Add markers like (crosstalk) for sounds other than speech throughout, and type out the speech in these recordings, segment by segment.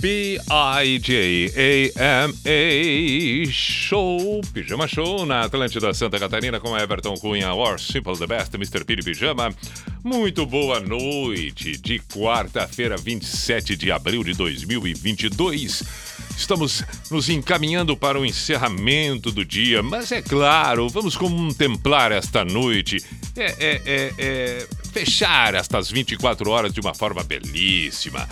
P-I-J-A-M-A Show, Pijama Show na Atlântida Santa Catarina com Everton Cunha, Or Simple the Best, Mr. Piri Pijama. Muito boa noite de quarta-feira, 27 de abril de 2022. Estamos nos encaminhando para o encerramento do dia, mas é claro, vamos contemplar esta noite, é, é, é, é fechar estas 24 horas de uma forma belíssima.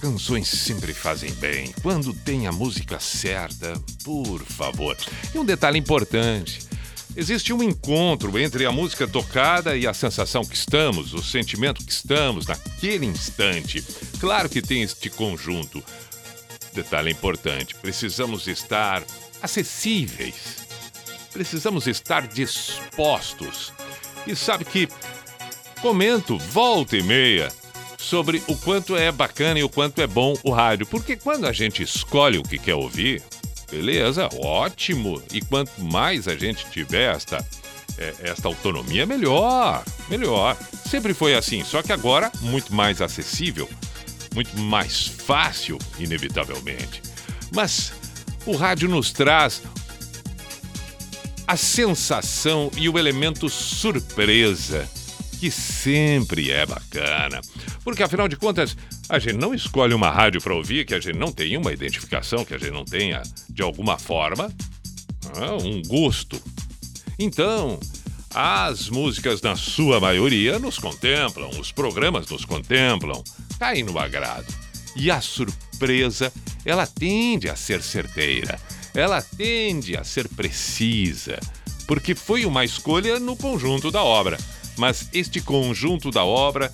Canções sempre fazem bem, quando tem a música certa, por favor. E um detalhe importante: existe um encontro entre a música tocada e a sensação que estamos, o sentimento que estamos naquele instante. Claro que tem este conjunto. Detalhe importante: precisamos estar acessíveis, precisamos estar dispostos. E sabe que comento volta e meia sobre o quanto é bacana e o quanto é bom o rádio. Porque quando a gente escolhe o que quer ouvir, beleza, ótimo. E quanto mais a gente tiver esta, é, esta autonomia, melhor. Melhor. Sempre foi assim, só que agora muito mais acessível, muito mais fácil, inevitavelmente. Mas o rádio nos traz a sensação e o elemento surpresa, que sempre é bacana. Porque afinal de contas, a gente não escolhe uma rádio para ouvir que a gente não tem uma identificação, que a gente não tenha, de alguma forma, um gosto. Então, as músicas, na sua maioria, nos contemplam, os programas nos contemplam, caem no agrado. E a surpresa, ela tende a ser certeira, ela tende a ser precisa, porque foi uma escolha no conjunto da obra. Mas este conjunto da obra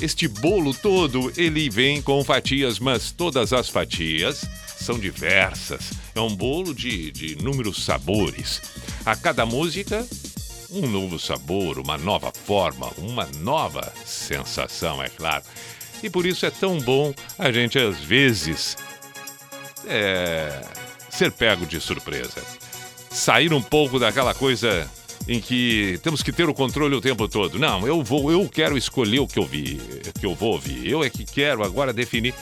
este bolo todo, ele vem com fatias, mas todas as fatias são diversas. É um bolo de, de inúmeros sabores. A cada música, um novo sabor, uma nova forma, uma nova sensação, é claro. E por isso é tão bom a gente, às vezes, é, ser pego de surpresa. Sair um pouco daquela coisa em que temos que ter o controle o tempo todo. Não, eu vou, eu quero escolher o que eu vi, que eu vou ouvir. Eu é que quero agora definir.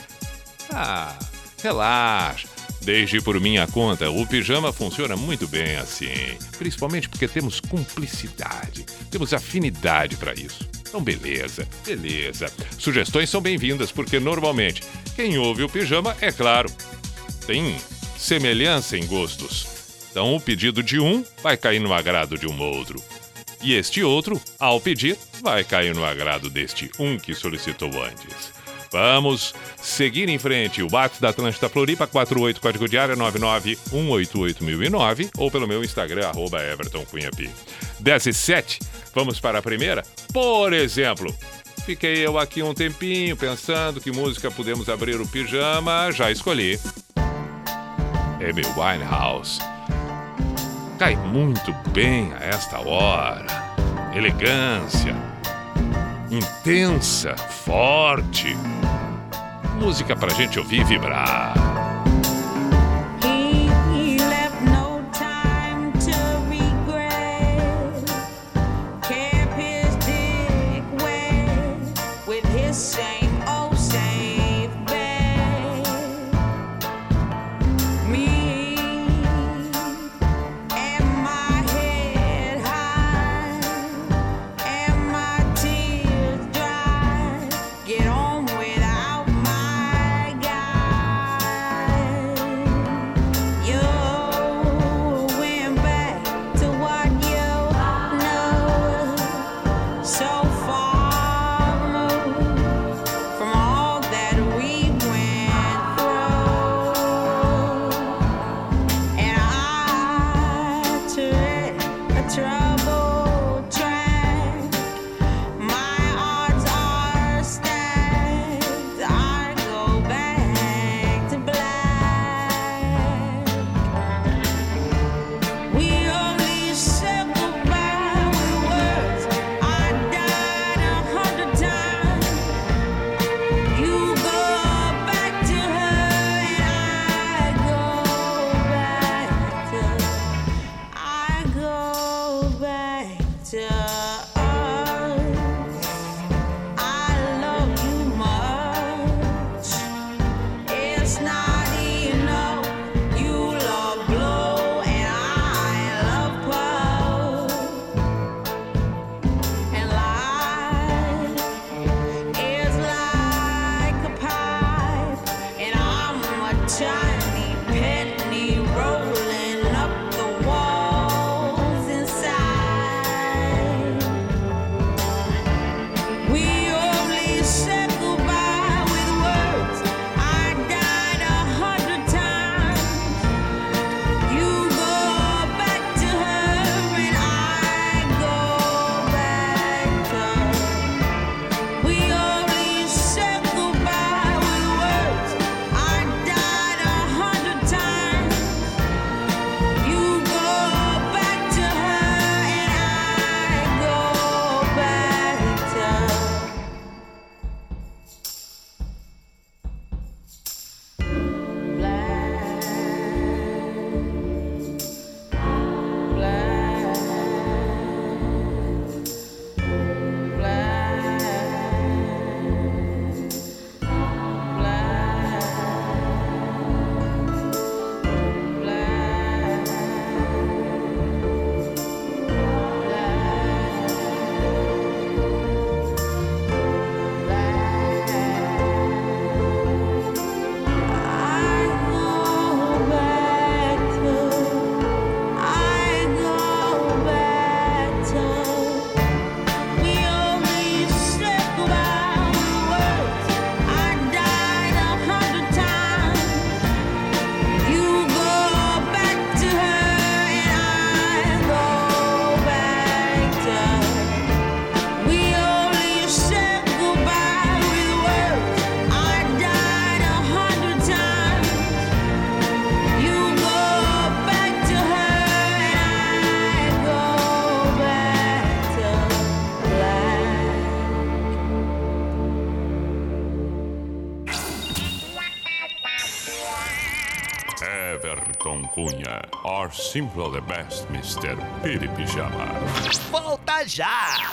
Ah, relaxa. Deixe por minha conta, o pijama funciona muito bem assim, principalmente porque temos cumplicidade, temos afinidade para isso. Então, beleza, beleza. Sugestões são bem-vindas, porque normalmente quem ouve o pijama, é claro, tem semelhança em gostos. Então, o pedido de um vai cair no agrado de um outro. E este outro, ao pedir, vai cair no agrado deste um que solicitou antes. Vamos seguir em frente. O Bate da Atlântida Floripa, 48 código de área 99188.009 ou pelo meu Instagram, arroba Everton Cunhapi. 10 e 7, vamos para a primeira? Por exemplo, fiquei eu aqui um tempinho pensando que música podemos abrir o pijama, já escolhi. Amy Winehouse cai muito bem a esta hora. Elegância, intensa, forte. Música pra gente ouvir e vibrar. Simple the best, Mr. Piri Pijama. Volta já!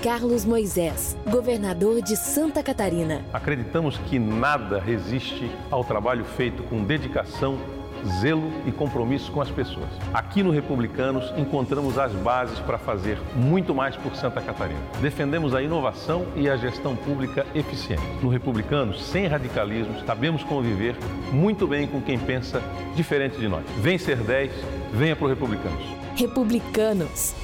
Carlos Moisés, governador de Santa Catarina. Acreditamos que nada resiste ao trabalho feito com dedicação, zelo e compromisso com as pessoas. Aqui no Republicanos encontramos as bases para fazer muito mais por Santa Catarina. Defendemos a inovação e a gestão pública eficiente. No Republicanos, sem radicalismos, sabemos conviver muito bem com quem pensa diferente de nós. Vem ser 10, venha para o Republicanos. Republicanos.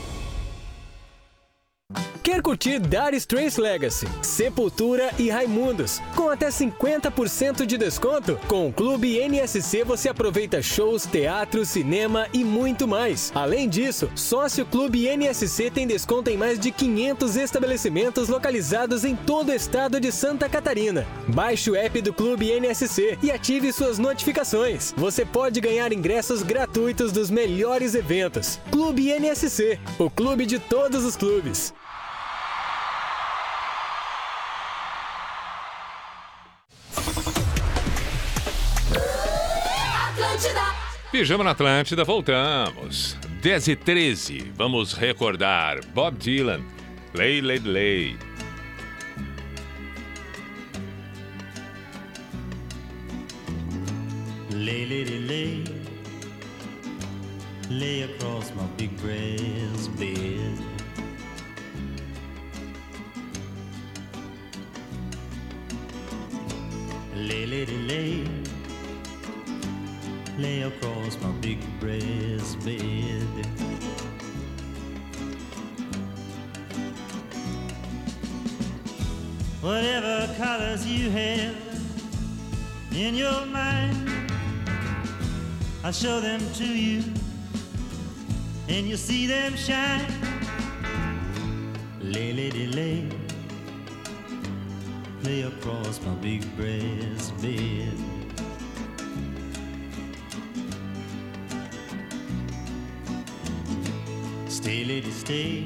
Quer curtir Dire Straits Legacy, Sepultura e Raimundos com até 50% de desconto? Com o Clube NSC você aproveita shows, teatro, cinema e muito mais. Além disso, sócio Clube NSC tem desconto em mais de 500 estabelecimentos localizados em todo o estado de Santa Catarina. Baixe o app do Clube NSC e ative suas notificações. Você pode ganhar ingressos gratuitos dos melhores eventos. Clube NSC, o clube de todos os clubes. Pijama na Atlântida, voltamos. 10 e 13, vamos recordar Bob Dylan, Lay, Lay, Lay. Lay, lady, lay, lay across my big brass bed. Lay, lady, lay, lay across my big brass bed. Whatever colors you have in your mind. I'll show them to you, and you'll see them shine. Lay, lady, lay, lay across my big brass bed. Stay, lady, stay,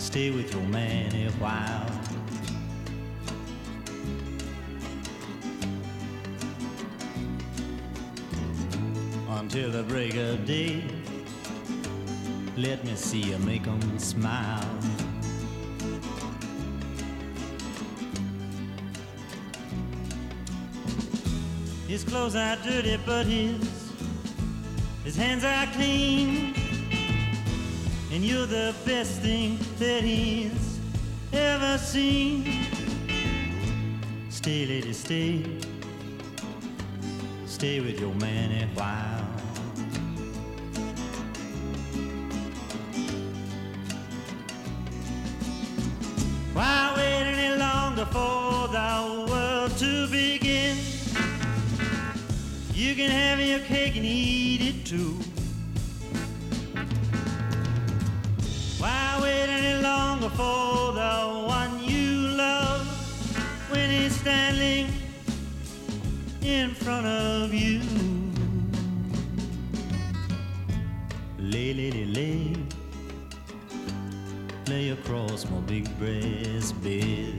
stay with your man a while. until the break of day. Let me see you make 'em smile. His clothes are dirty, but his his hands are clean. And you're the best thing that he's ever seen. Stay, lady, stay. Stay with your man a while. Why wait any longer for the world to begin? You can have your cake and eat it too. For the one you love when he's standing in front of you? Lay, lady, lay, lay across my big breast bed.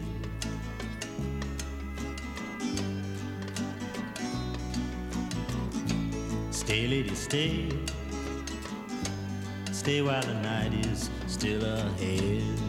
Stay, lady, stay. Stay while the night is still ahead.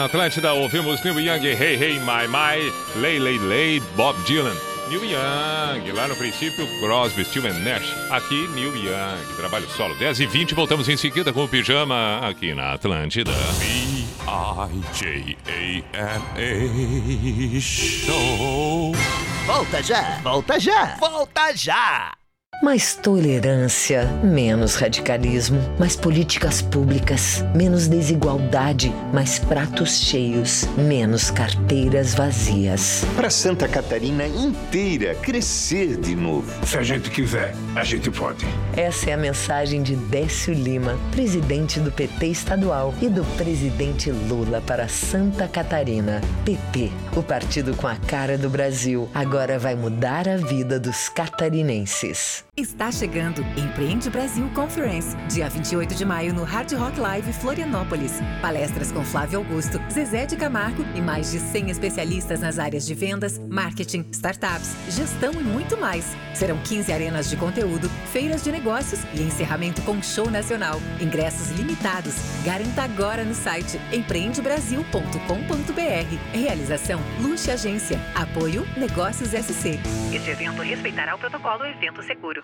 na Atlântida, ouvimos Neil Young, Hey Hey My My, Lay Lay Lay, Bob Dylan. Neil Young, lá no princípio, Crosby, Steel and Nash. Aqui, Neil Young, trabalho solo. 10 e 20 voltamos em seguida com o Pijama aqui na Atlântida. B-I-J-A-M-A Show. Volta já, volta já, volta já. Mais tolerância, menos radicalismo, mais políticas públicas, menos desigualdade, mais pratos cheios, menos carteiras vazias. Para Santa Catarina inteira crescer de novo. Se a gente quiser, a gente pode. Essa é a mensagem de Décio Lima, presidente do PT estadual e do presidente Lula para Santa Catarina. PT, o partido com a cara do Brasil, agora vai mudar a vida dos catarinenses. Está chegando Empreende Brasil Conference, dia 28 de maio no Hard Rock Live Florianópolis. Palestras com Flávio Augusto, Zezé de Camargo e mais de 100 especialistas nas áreas de vendas, marketing, startups, gestão e muito mais. Serão 15 arenas de conteúdo, feiras de negócios e encerramento com show nacional. Ingressos limitados. Garanta agora no site empreendebrasil.com.br. Realização Luxe Agência. Apoio Negócios SC. Este evento respeitará o protocolo Evento Seguro.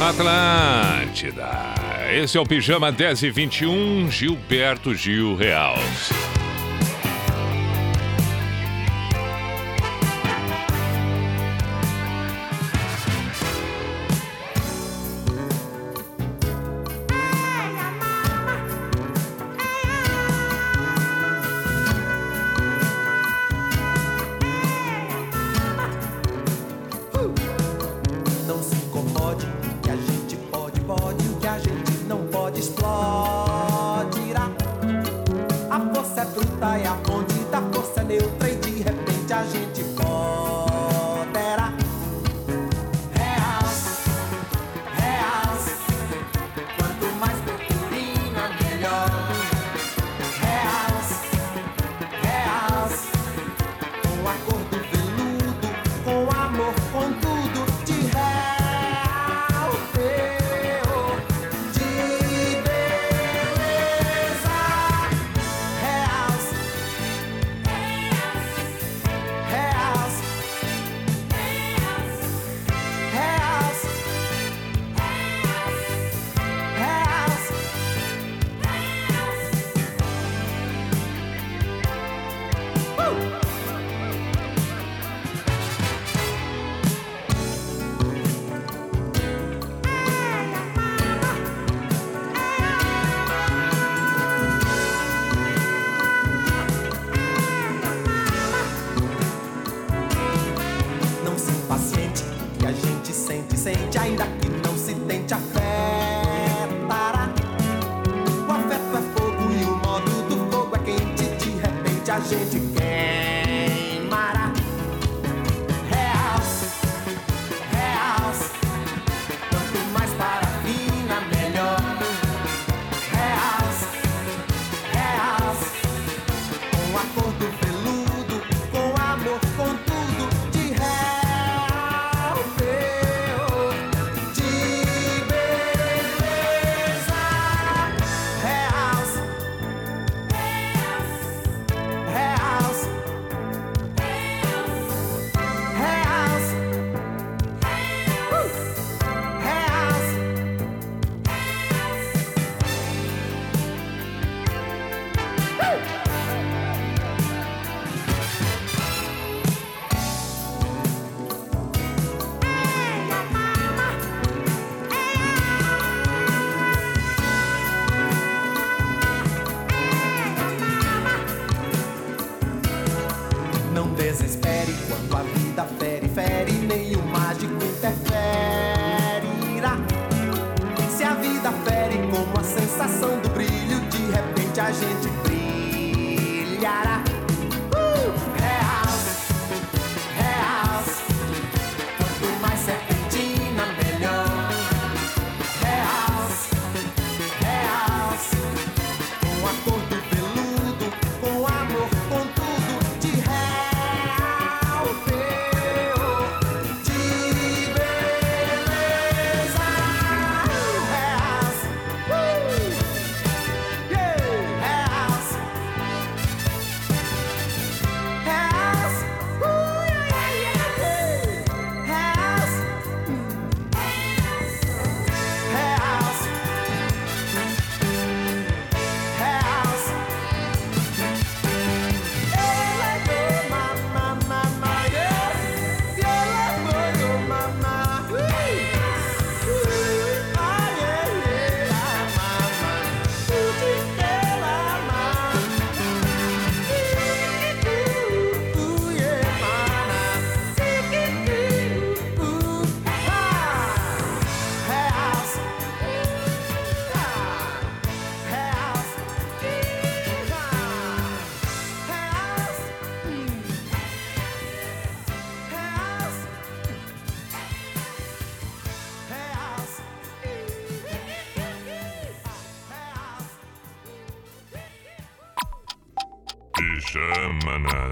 Atlântida. Esse é o Pijama 10 e 21, Gilberto Gil Real. É a fonte da força é neutra e de repente a gente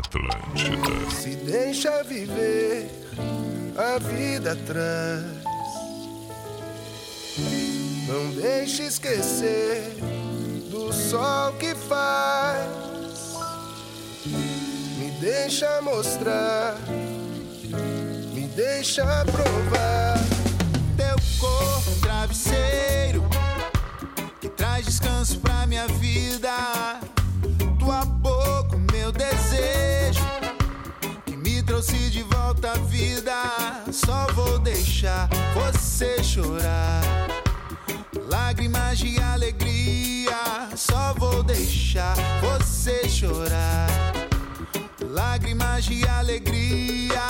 Atlântida. Se deixa viver, a vida traz. Não deixe esquecer do sol que faz. Me deixa mostrar, me deixa provar. Teu corpo, travesseiro que traz descanso pra minha vida. Tua boca, meu desejo trouxe de volta à vida. Só vou deixar você chorar. Lágrimas de alegria, só vou deixar você chorar. Lágrimas de alegria.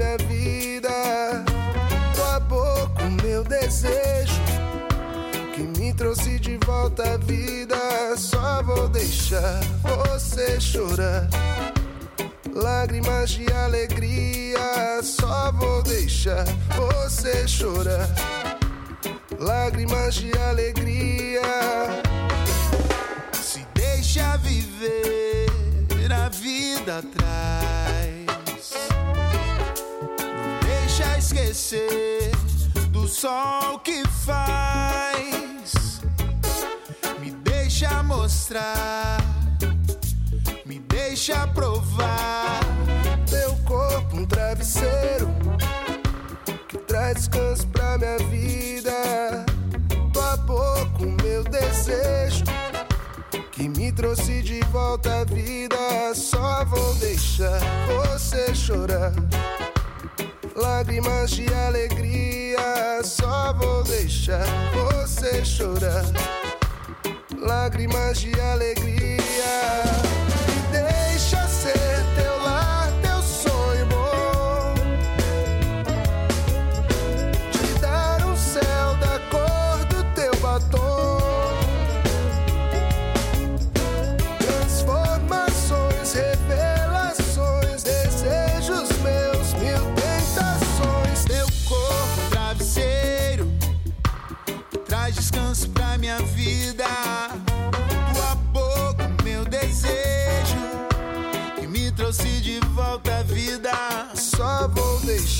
Minha vida. Tua boca, o meu desejo que me trouxe de volta à vida. Só vou deixar você chorar. Lágrimas de alegria, só vou deixar você chorar. Lágrimas de alegria. Se deixa viver, a vida atrás. Esquecer do sol que faz. Me deixa mostrar, me deixa provar. Teu corpo, um travesseiro que traz descanso pra minha vida. Tua boca, o meu desejo que me trouxe de volta à vida. Só vou deixar você chorar. Lágrimas de alegria, só vou deixar você chorar. Lágrimas de alegria.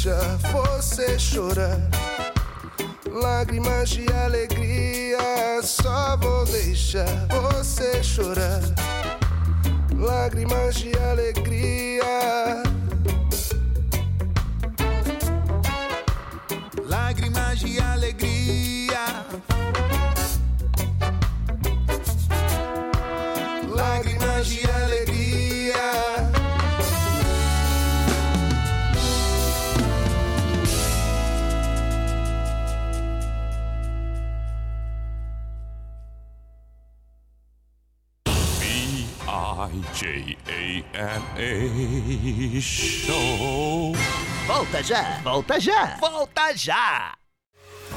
Vou deixar você chorar. Lágrimas de alegria, só vou deixar você chorar. Lágrimas de alegria. Lágrimas de alegria. Show. Volta já, volta já, volta já.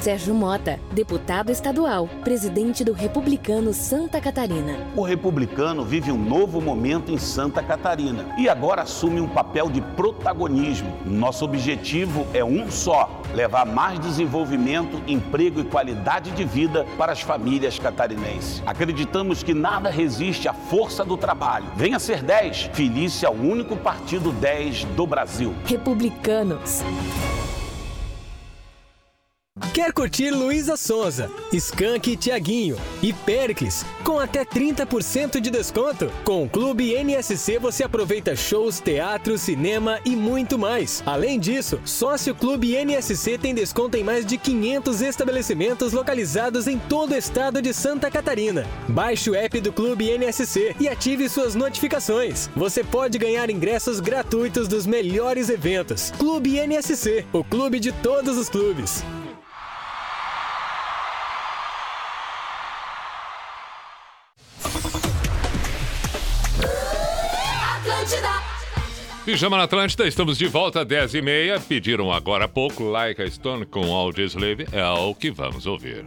Sérgio Mota, deputado estadual, presidente do Republicano Santa Catarina. O republicano vive um novo momento em Santa Catarina e agora assume um papel de protagonismo. Nosso objetivo é um só: levar mais desenvolvimento, emprego e qualidade de vida para as famílias catarinenses. Acreditamos que nada resiste à força do trabalho. Venha ser 10. Felícia é o único partido 10 do Brasil. Republicanos. Quer curtir Luísa Sonza, Skank e Tiaguinho e Pericles com até 30% de desconto? Com o Clube NSC você aproveita shows, teatro, cinema e muito mais. Além disso, sócio Clube NSC tem desconto em mais de 500 estabelecimentos localizados em todo o estado de Santa Catarina. Baixe o app do Clube NSC e ative suas notificações. Você pode ganhar ingressos gratuitos dos melhores eventos. Clube NSC, o clube de todos os clubes. Pijama na Atlântida, estamos de volta às 10h30. Pediram agora há pouco Like a Stone com Audio Slave. É o que vamos ouvir.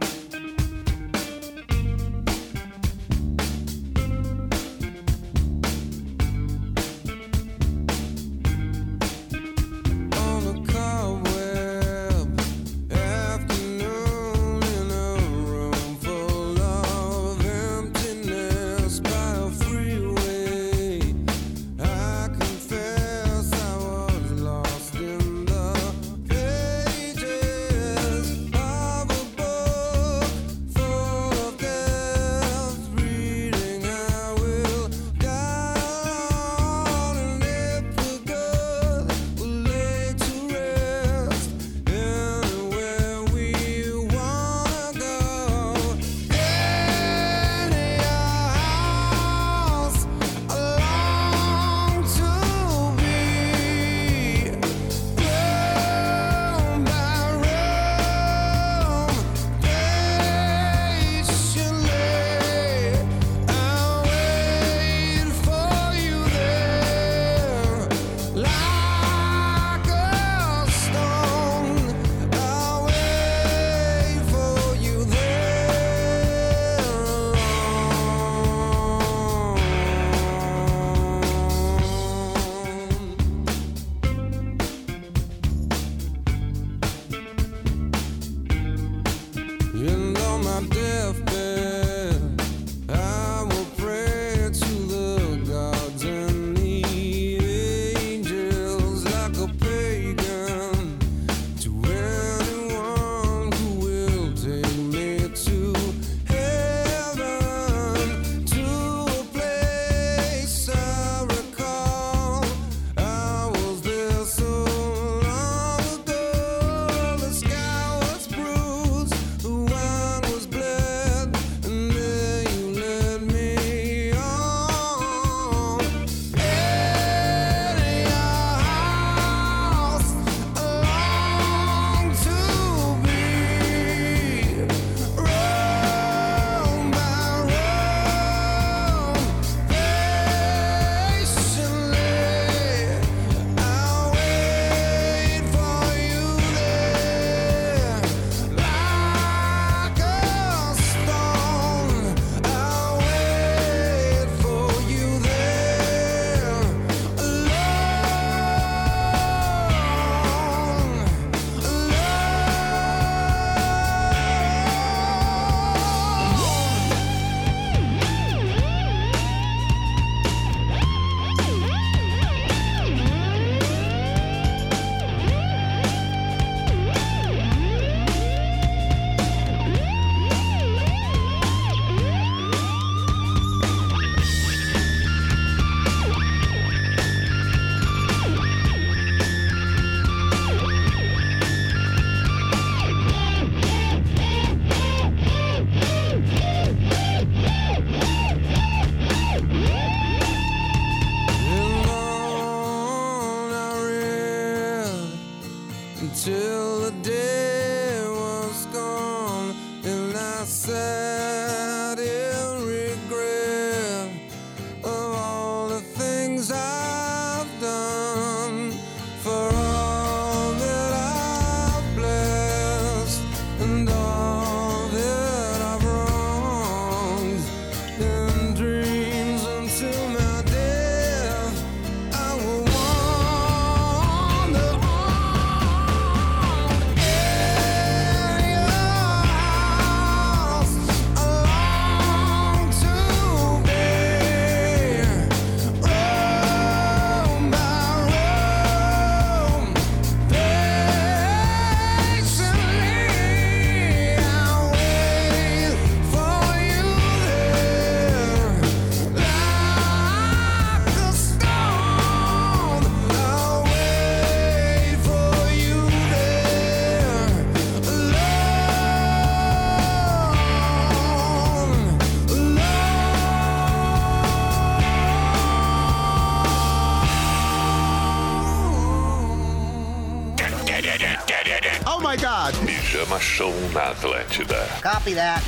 programa Show na Atlântida. Copy that.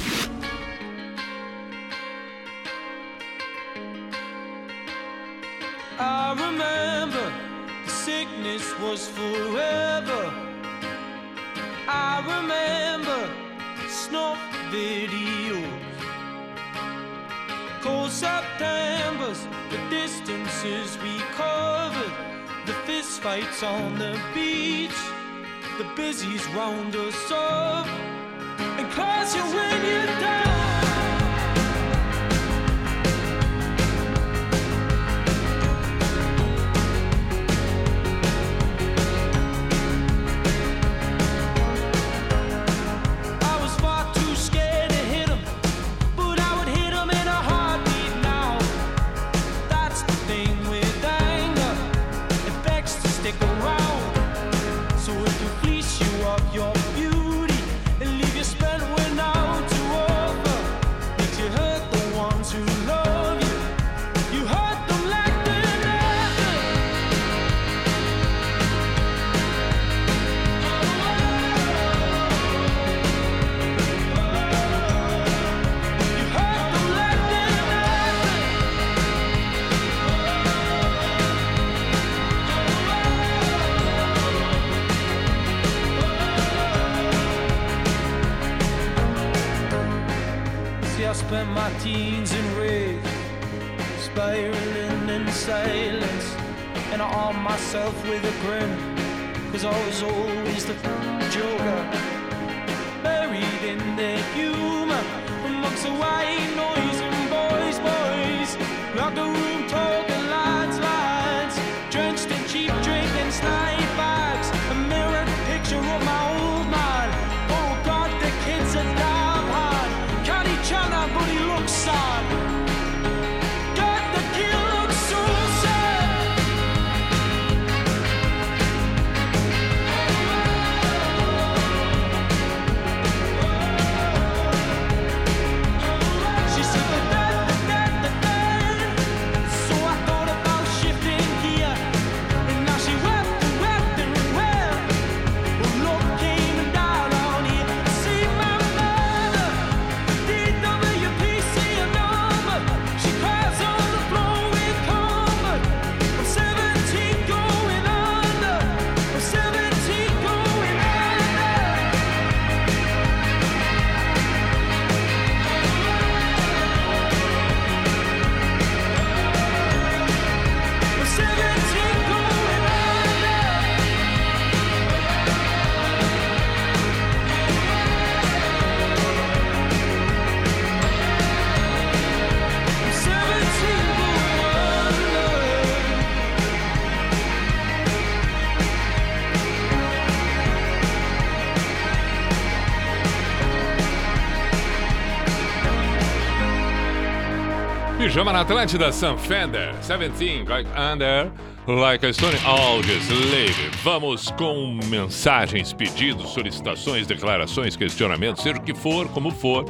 Pijama na Atlântida, Sam Fender, 17, Going Under, Like a Stone, August Slave. Vamos com mensagens, pedidos, solicitações, declarações, questionamentos, seja o que for, como for,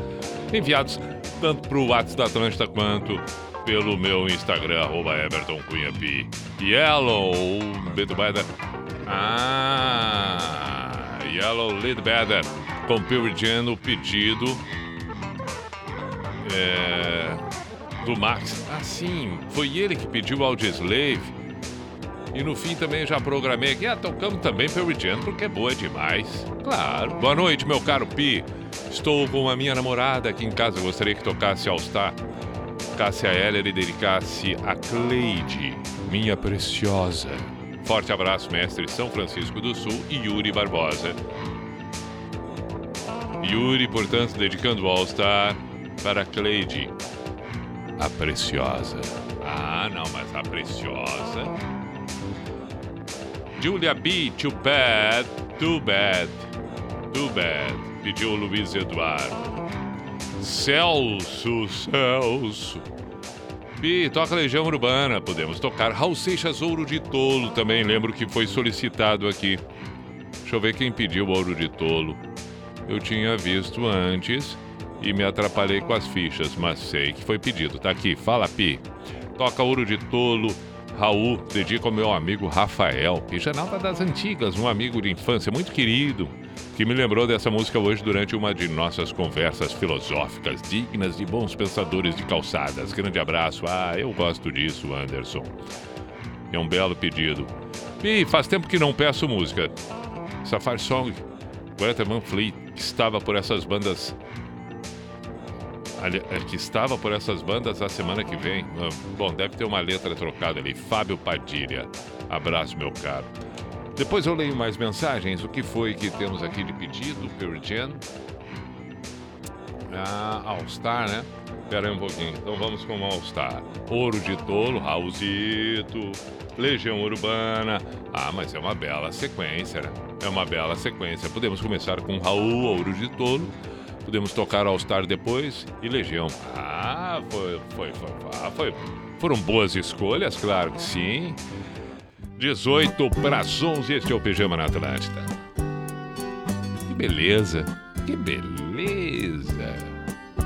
enviados tanto para o WhatsApp da Atlântida quanto pelo meu Instagram, arroba Everton Cunha P. Yellow, Beto Better. Ah, Yellow Lead Better. Com o pedido. É, do Max. Ah, sim, foi ele que pediu Audioslave. E no fim também já programei aqui. Ah, tocamos também Pearl Jam, porque é boa demais. Claro. Boa noite, meu caro Pi. Estou com a minha namorada aqui em casa. Gostaria que tocasse All Star. Cássia Heller e dedicasse a Cleide, minha preciosa. Forte abraço, mestre São Francisco do Sul e Yuri Barbosa. Yuri, portanto, dedicando o All Star para Cleide, a preciosa. Ah, não, mas a preciosa. Julia B, too bad, too bad, too bad, pediu Luiz Eduardo. Celso, Celso. Bi, toca Legião Urbana, podemos tocar Raul Seixas Ouro de Tolo também, lembro que foi solicitado aqui. Deixa eu ver quem pediu Ouro de Tolo. Eu tinha visto antes e me atrapalhei com as fichas, mas sei que foi pedido. Tá aqui, fala Pi. Toca Ouro de Tolo, Raul, dedica ao meu amigo Rafael, pijanalda das antigas, um amigo de infância muito querido, que me lembrou dessa música hoje durante uma de nossas conversas filosóficas, dignas de bons pensadores de calçadas. Grande abraço. Ah, eu gosto disso, Anderson. É um belo pedido. E faz tempo que não peço música. Safari Song, Greta Van Fleet, que estava por essas bandas. Que estava por essas bandas a semana que vem. Ah, Bom, deve ter uma letra trocada ali. Fábio Padilha. Abraço, meu caro. Depois eu leio mais mensagens. O que foi que temos aqui de pedido? Pearl Jam. Ah, All Star, né? Espera aí um pouquinho. Então vamos com All Star. Ouro de Tolo, Raulzito, Legião Urbana. Ah, mas é uma bela sequência, né? É uma bela sequência. Podemos começar com Raul, Ouro de Tolo. Podemos tocar All Star depois e Legião. Ah, foi, foi, foi, ah, foi. Foram boas escolhas, claro que sim. 18 para as 11, este é o Pijama na Atlântida. Que beleza, que beleza.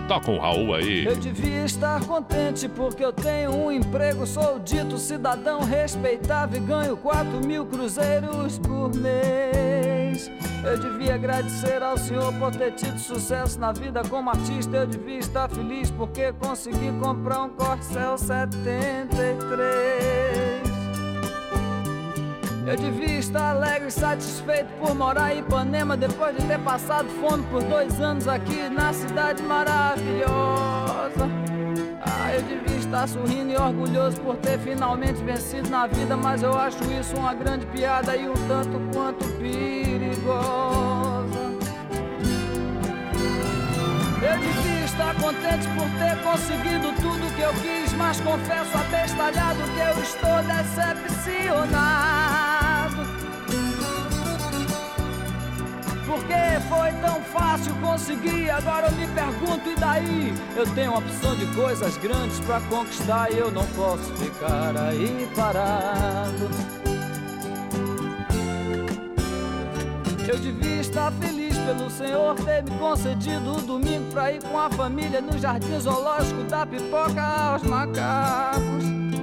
Toca um Raul aí. Eu devia estar contente porque eu tenho um emprego, sou dito cidadão respeitável e ganho 4 mil cruzeiros por mês. Eu devia agradecer ao Senhor por ter tido sucesso na vida como artista. Eu devia estar feliz porque consegui comprar um Corcel 73. Eu devia estar alegre e satisfeito por morar em Ipanema depois de ter passado fome por dois anos aqui na cidade maravilhosa. Eu devia estar sorrindo e orgulhoso por ter finalmente vencido na vida, mas eu acho isso uma grande piada e um tanto quanto perigosa. Eu devia estar contente por ter conseguido tudo que eu quis, mas confesso abestalhado que eu estou decepcionado. Porque foi tão fácil conseguir, agora eu me pergunto, e daí? Eu tenho opção de coisas grandes pra conquistar e eu não posso ficar aí parado. Eu devia estar feliz pelo Senhor ter me concedido o domingo pra ir com a família no jardim zoológico da pipoca aos macacos.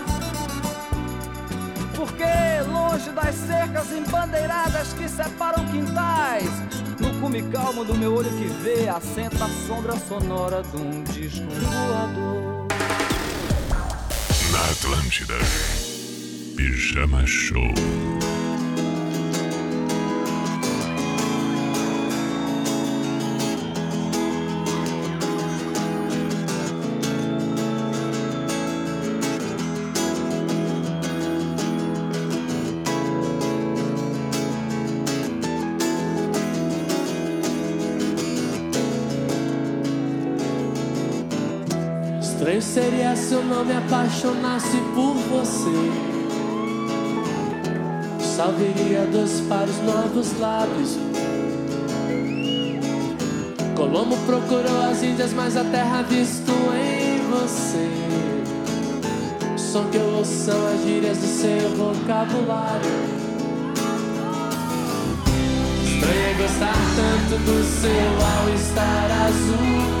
Porque longe das cercas embandeiradas que separam quintais, no cume calmo do meu olho que vê, assenta a sombra sonora de um disco voador. Na Atlântida. Pijama Show. Se eu não me apaixonasse por você. Só viria dois pares novos lábios. Colombo procurou as Índias, mas a terra visto em você. O som que eu ouço são as gírias do seu vocabulário. Estranho é gostar tanto do seu all-star azul.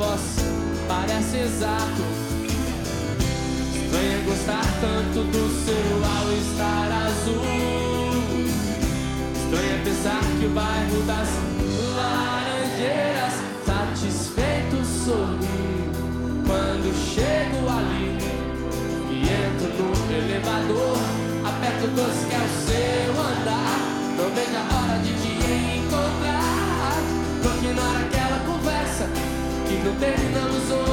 voz parece exato. Estranho gostar tanto do seu ao estar azul. Estranho é pensar que o bairro das terminamos hoje.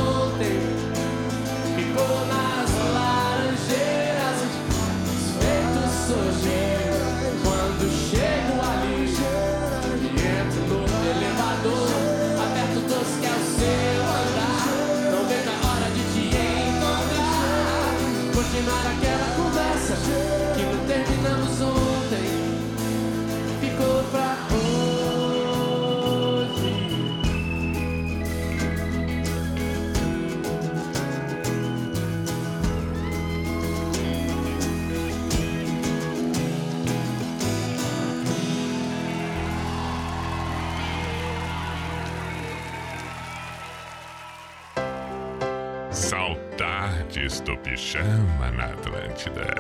Sexto Pichama na Atlântida.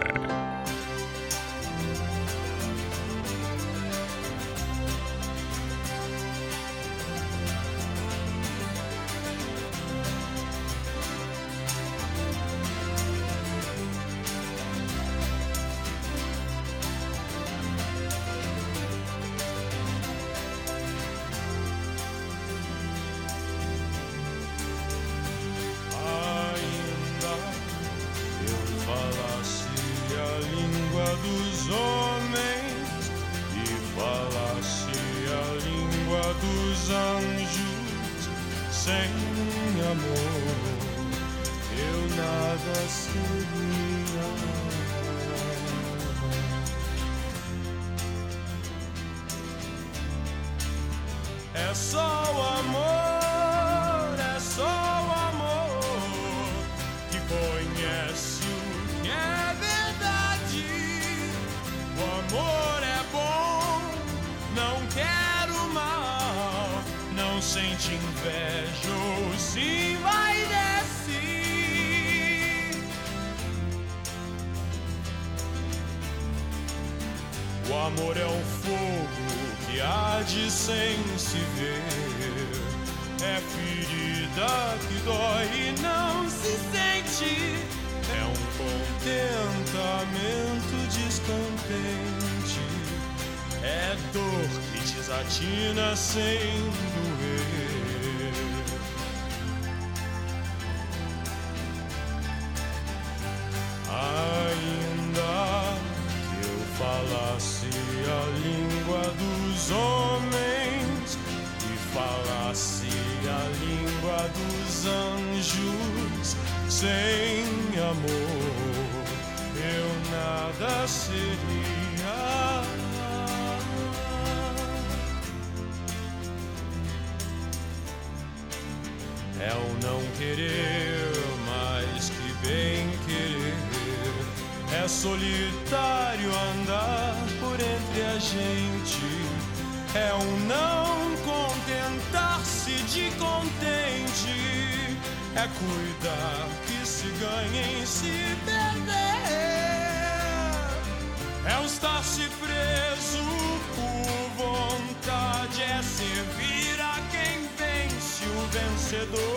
vencedor.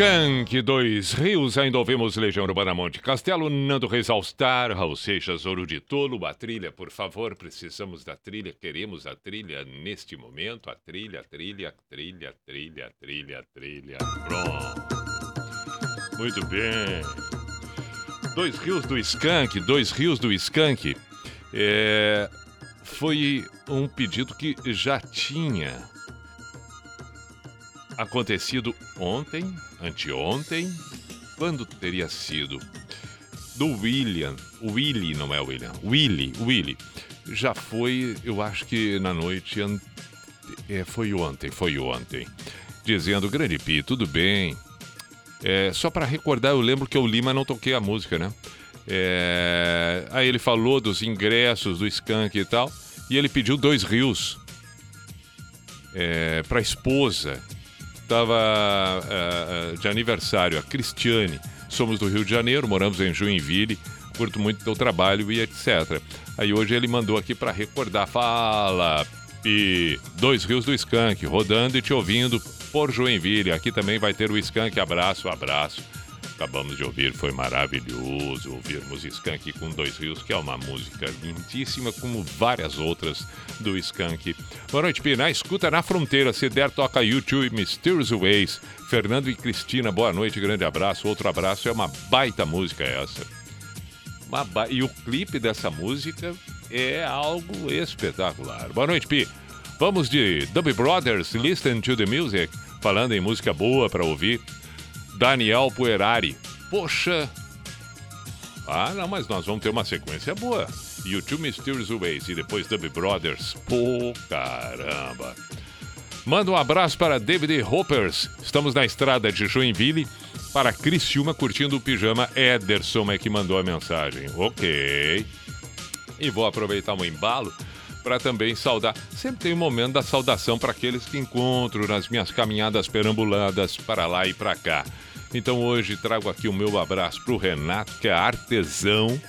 Skank, Dois Rios, ainda ouvimos Legião Urbana Monte Castelo, Nando Reis All Star, Raul Seixas, Ouro de Tolo, a trilha, por favor, precisamos da trilha, queremos a trilha neste momento, a trilha, a trilha, a trilha, a trilha, a trilha, a trilha, pronto. Muito bem. Dois Rios do Skank, Dois Rios do Skank, é, foi um pedido que já tinha acontecido ontem, anteontem, quando teria sido do William, o Willy não é William, Willy, Willy, já foi, eu acho que na noite, é, foi ontem, foi ontem, dizendo, grande Pi, tudo bem, é, só para recordar, eu lembro que eu li, mas não toquei a música, né? É, aí ele falou dos ingressos, do Skank e tal, e ele pediu dois rios é, para a esposa. Estava de aniversário, a Cristiane. Somos do Rio de Janeiro, moramos em Joinville. curto muito teu trabalho e etc. Aí hoje ele mandou aqui para recordar. Fala, e Dois Rios do Skank, rodando e te ouvindo por Joinville. Aqui também vai ter o Skank. Abraço, abraço. Acabamos de ouvir, foi maravilhoso ouvirmos Skank com Dois Rios, que é uma música lindíssima, como várias outras do Skank. Boa noite, Pina. Escuta na fronteira. Se der, toca YouTube Mysterious Ways. Fernando e Cristina, boa noite, grande abraço. Outro abraço, é uma baita música essa. Ba- E o clipe dessa música é algo espetacular. Boa noite, Pi. Vamos de Dub Brothers, Listen to the Music. Falando em música boa para ouvir. Daniel Puerari. Poxa. Ah, não, mas nós vamos ter uma sequência boa. YouTube Mysterious Ways e depois Dub Brothers. Pô, caramba. Manda um abraço para David Hoppers. Estamos na estrada de Joinville para Criciúma curtindo o pijama. Ederson é que mandou a mensagem. Ok. E vou aproveitar o embalo para também saudar. Sempre tem um momento da saudação para aqueles que encontro nas minhas caminhadas perambuladas para lá e para cá. Então hoje trago aqui o meu abraço para o Renato, que é artesão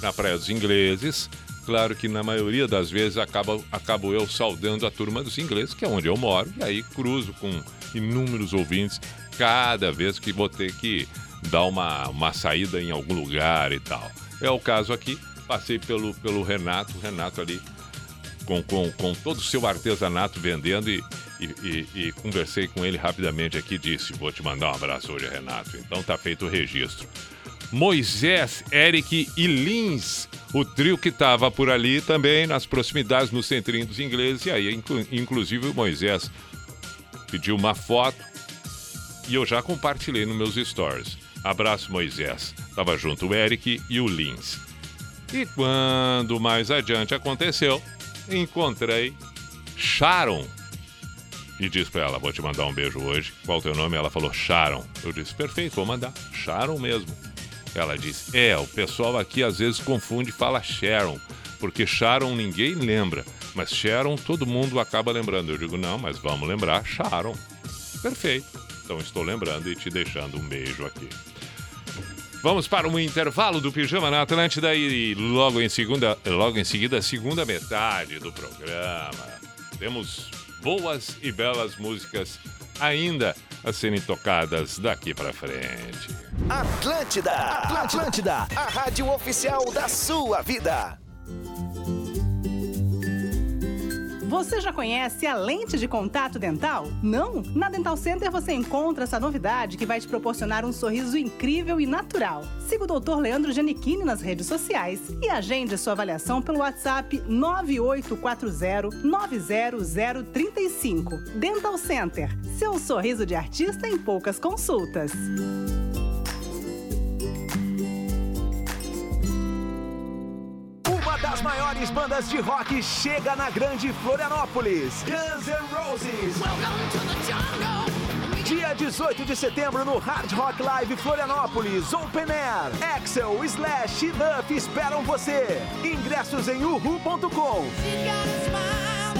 na Praia dos Ingleses. Claro que na maioria das vezes acabo eu saudando a turma dos ingleses, que é onde eu moro, e aí cruzo com inúmeros ouvintes cada vez que vou ter que dar uma, uma saída em algum lugar e tal. É o caso aqui, passei pelo, pelo Renato, Renato ali com, com, com todo o seu artesanato vendendo e, e, e- e conversei com ele rapidamente aqui disse, vou te mandar um abraço hoje, Renato. Então tá feito o registro. Moisés, Eric e Lins, o trio que estava por ali também nas proximidades no centrinho dos ingleses. E aí, inclu- inclusive, o Moisés pediu uma foto e eu já compartilhei nos meus stories. Abraço, Moisés. Tava junto o Eric e o Lins. E quando mais adiante aconteceu, encontrei Sharon. E disse pra ela, vou te mandar um beijo hoje. Qual o teu nome? Ela falou Sharon. Eu disse, perfeito, vou mandar. Sharon mesmo. Ela disse, é, o pessoal aqui às vezes confunde e fala Sharon. Porque Sharon ninguém lembra. Mas Sharon todo mundo acaba lembrando. Eu digo, não, mas vamos lembrar Sharon. Perfeito. Então estou lembrando e te deixando um beijo aqui. Vamos para um intervalo do Pijama na Atlântida e logo em, segunda, logo em seguida a segunda metade do programa. Temos boas e belas músicas ainda a serem tocadas daqui para frente. Atlântida, Atlântida, a rádio oficial da sua vida. Você já conhece a lente de contato dental? Não? Na Dental Center você encontra essa novidade que vai te proporcionar um sorriso incrível e natural. Siga o Dr. Leandro Giannichini nas redes sociais e agende sua avaliação pelo WhatsApp 9840-90035. Dental Center, seu sorriso de artista em poucas consultas. Das maiores bandas de rock chega na grande Florianópolis. Guns N' Roses. Dia 18 de setembro no Hard Rock Live Florianópolis, Open Air. Axel, Slash e Duff esperam você. Ingressos em uhu.com.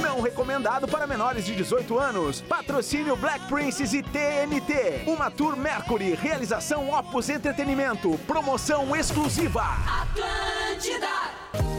Não recomendado para menores de 18 anos. Patrocínio Black Princess e TNT. Uma Tour Mercury. Realização Opus Entretenimento. Promoção exclusiva.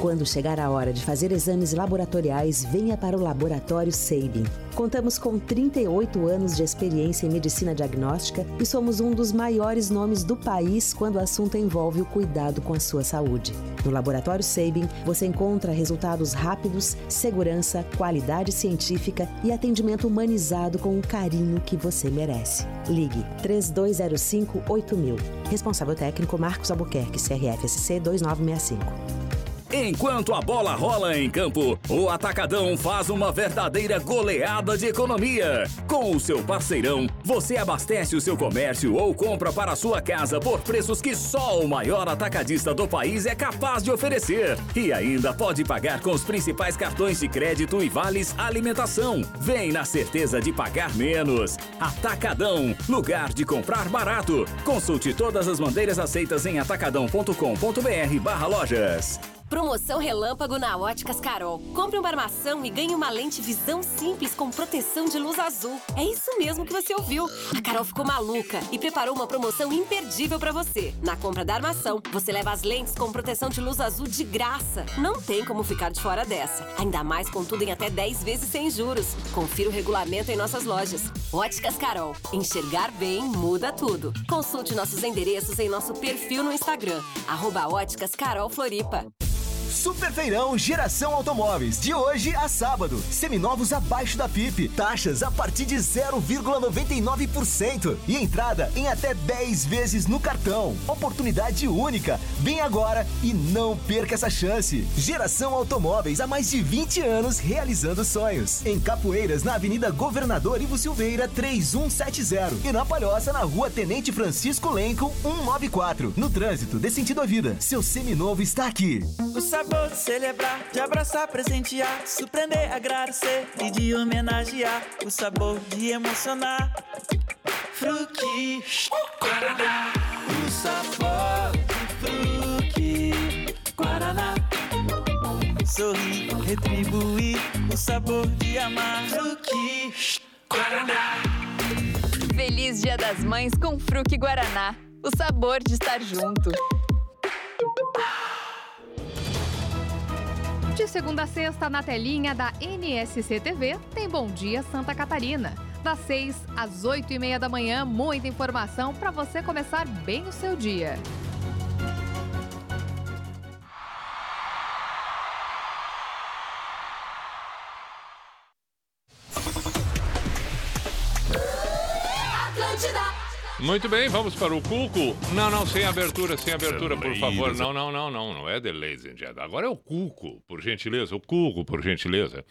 Quando chegar a hora de fazer exames laboratoriais, venha para o Laboratório Sabin. Contamos com 38 anos de experiência em medicina diagnóstica e somos um dos maiores nomes do país quando o assunto envolve o cuidado com a sua saúde. No Laboratório Sabin, você encontra resultados rápidos, segurança, qualidade científica e atendimento humanizado com o carinho que você merece. Ligue 3205 8000. Responsável técnico Marcos Albuquerque, CRFSC 2965. Enquanto a bola rola em campo, o Atacadão faz uma verdadeira goleada de economia. Com o seu parceirão, você abastece o seu comércio ou compra para a sua casa por preços que só o maior atacadista do país é capaz de oferecer. E ainda pode pagar com os principais cartões de crédito e vales alimentação. Vem na certeza de pagar menos. Atacadão, lugar de comprar barato. Consulte todas as bandeiras aceitas em atacadão.com.br barra lojas. Promoção Relâmpago na Óticas Carol. Compre uma armação e ganhe uma lente visão simples com proteção de luz azul. É isso mesmo que você ouviu. A Carol ficou maluca e preparou uma promoção imperdível pra você. Na compra da armação, você leva as lentes com proteção de luz azul de graça. Não tem como ficar de fora dessa. Ainda mais com tudo em até 10 vezes sem juros. Confira o regulamento em nossas lojas. Óticas Carol. Enxergar bem muda tudo. Consulte nossos endereços em nosso perfil no Instagram. Arroba Óticas Carol Floripa. Super Feirão Geração Automóveis, de hoje a sábado. Seminovos abaixo da FIP. Taxas a partir de 0,99%. E entrada em até 10 vezes no cartão. Oportunidade única. Vem agora e não perca essa chance. Geração Automóveis há mais de 20 anos realizando sonhos. Em Capoeiras, na Avenida Governador Ivo Silveira, 3170. E na Palhoça, na Rua Tenente Francisco Lenco, 194. No trânsito, dê sentido à vida. Seu seminovo está aqui. O sabor de celebrar, de abraçar, presentear, surpreender, agradecer e de homenagear. O sabor de emocionar. Fruque, Guaraná. O sabor de fruque, Guaraná. Sorrir, retribuir, o sabor de amar. Fruque, Guaraná. Feliz Dia das Mães com Fruque Guaraná. O sabor de estar junto. De segunda a sexta, na telinha da NSC TV, tem Bom Dia Santa Catarina. Das 6 às 8 e meia da manhã, muita informação para você começar bem o seu dia. Muito bem, vamos para o Cuco. Não, não, sem abertura, sem abertura, por favor. Não, não, não, não, não é The Ladies and Gentlemen. Agora é o Cuco, por gentileza, o Cuco, por gentileza.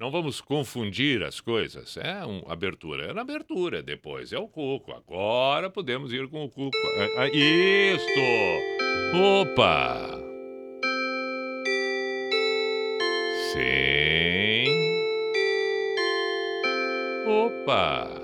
Não vamos confundir as coisas. É uma abertura, é na abertura, depois é o Cuco. Agora podemos ir com o Cuco. Ah, ah, isto! Opa! Sim. Opa!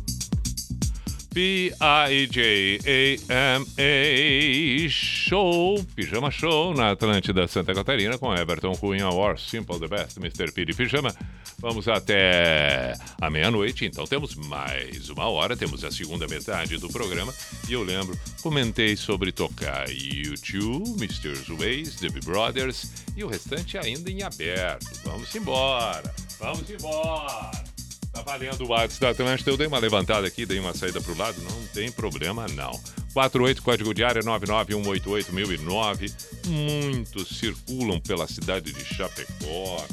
P-I-J-A-M-A Show, Pijama Show na Atlântida Santa Catarina com Everton Cunha War, Simple the Best, Mr. P de Pijama. Vamos até a meia-noite, então temos mais uma hora, temos a segunda metade do programa. E eu lembro, comentei sobre tocar YouTube, Mr. Ways, The Big Brothers e o restante ainda em aberto. Vamos embora, vamos embora. Tá valendo o WhatsApp da. Eu dei uma levantada aqui, dei uma saída pro lado, não tem problema não. 48 código de área 991881009. Muitos circulam pela cidade de Chapecó.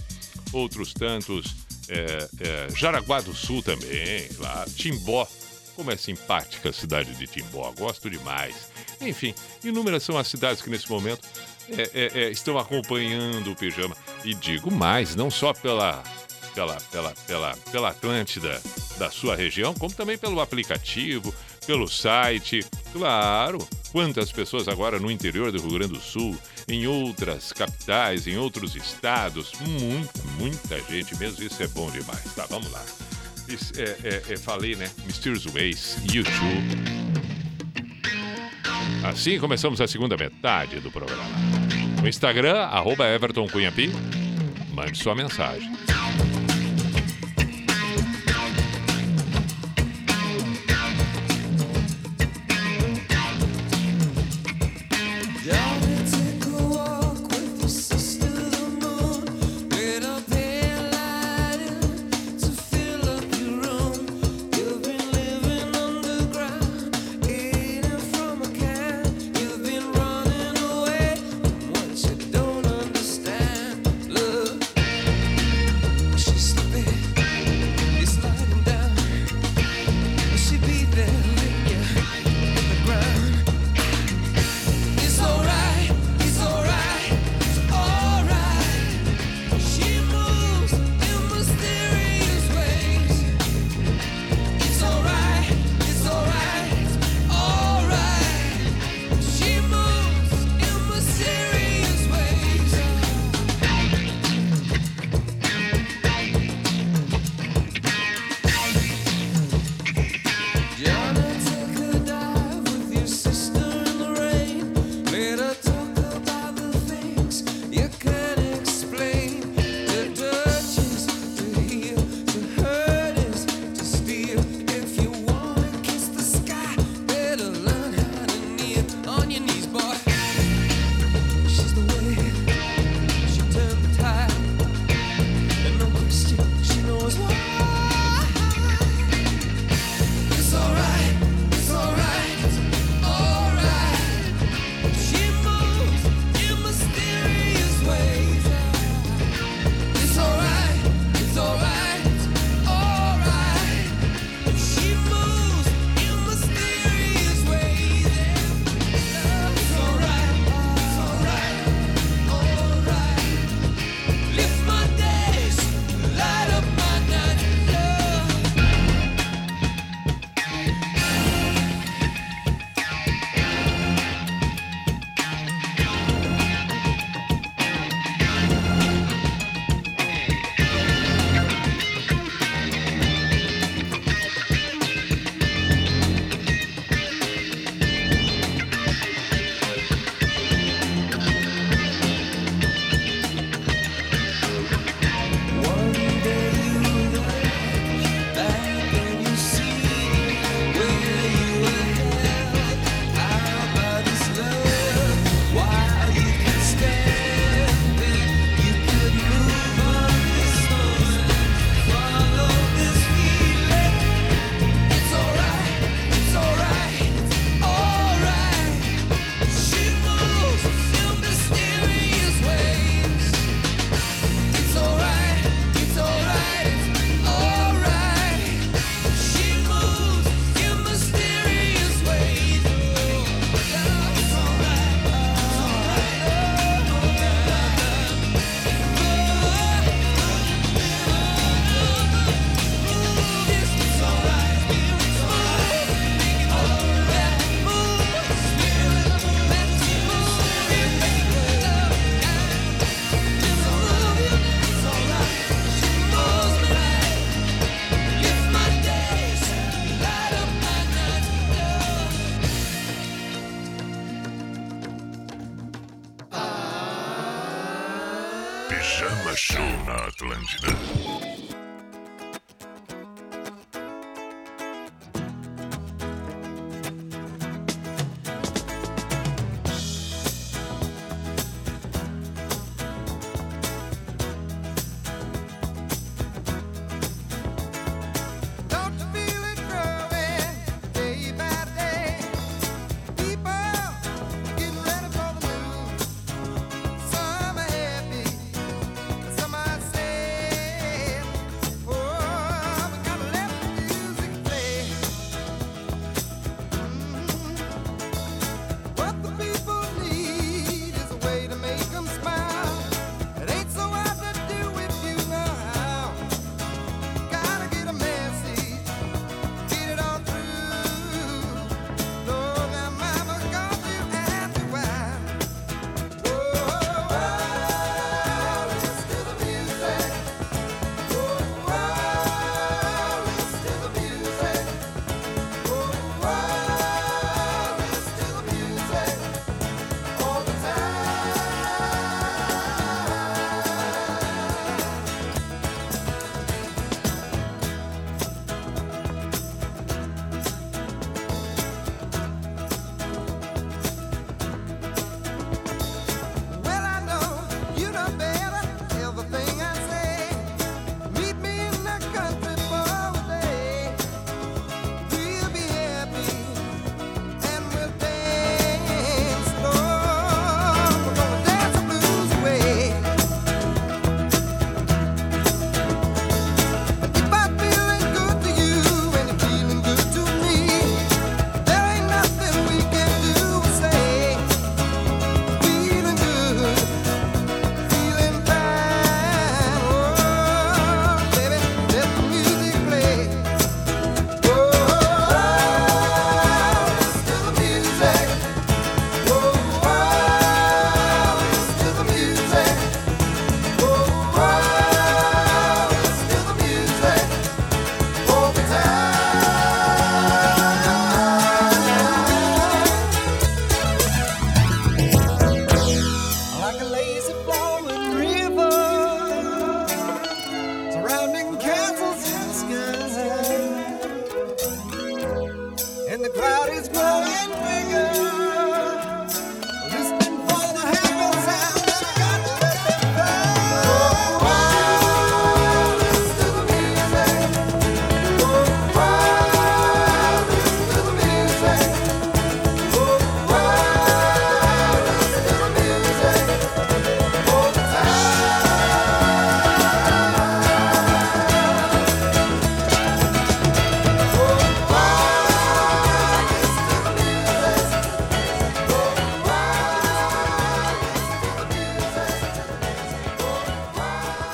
Outros tantos é, é, Jaraguá do Sul também, claro. Timbó. Como é simpática a cidade de Timbó, gosto demais. Enfim, inúmeras são as cidades que nesse momento é, é, é, estão acompanhando o pijama. E digo mais, não só pela pela, pela, pela, pela Atlântida da sua região, como também pelo aplicativo, pelo site. Claro, quantas pessoas agora no interior do Rio Grande do Sul, em outras capitais, em outros estados, muita, muita gente mesmo, isso é bom demais. Tá, vamos lá. Isso, é, é, é, falei, né? Mysterious Ways, YouTube. Assim começamos a segunda metade do programa. No Instagram, arroba Everton Cunha Pi, mande sua mensagem.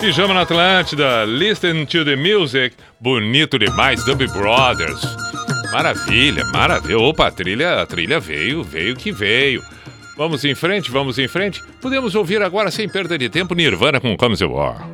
Pijama na Atlântida, Listen to the Music, bonito demais, Dub Brothers. Maravilha, maravilha. Opa, a trilha, a trilha veio, veio que veio. Vamos em frente, vamos em frente. Podemos ouvir agora, sem perda de tempo, Nirvana com Comes the War.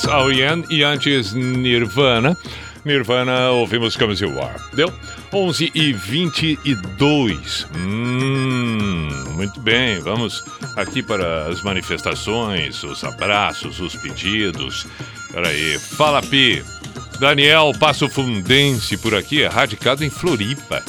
Hurts, R.E.M. e antes Nirvana. Nirvana, ouvimos Come As You Are. Deu? 11 e 22. Hum, muito bem, vamos aqui para as manifestações, os abraços, os pedidos. Peraí, fala Pi. Daniel Passo Fundense por aqui, é radicado em Floripa.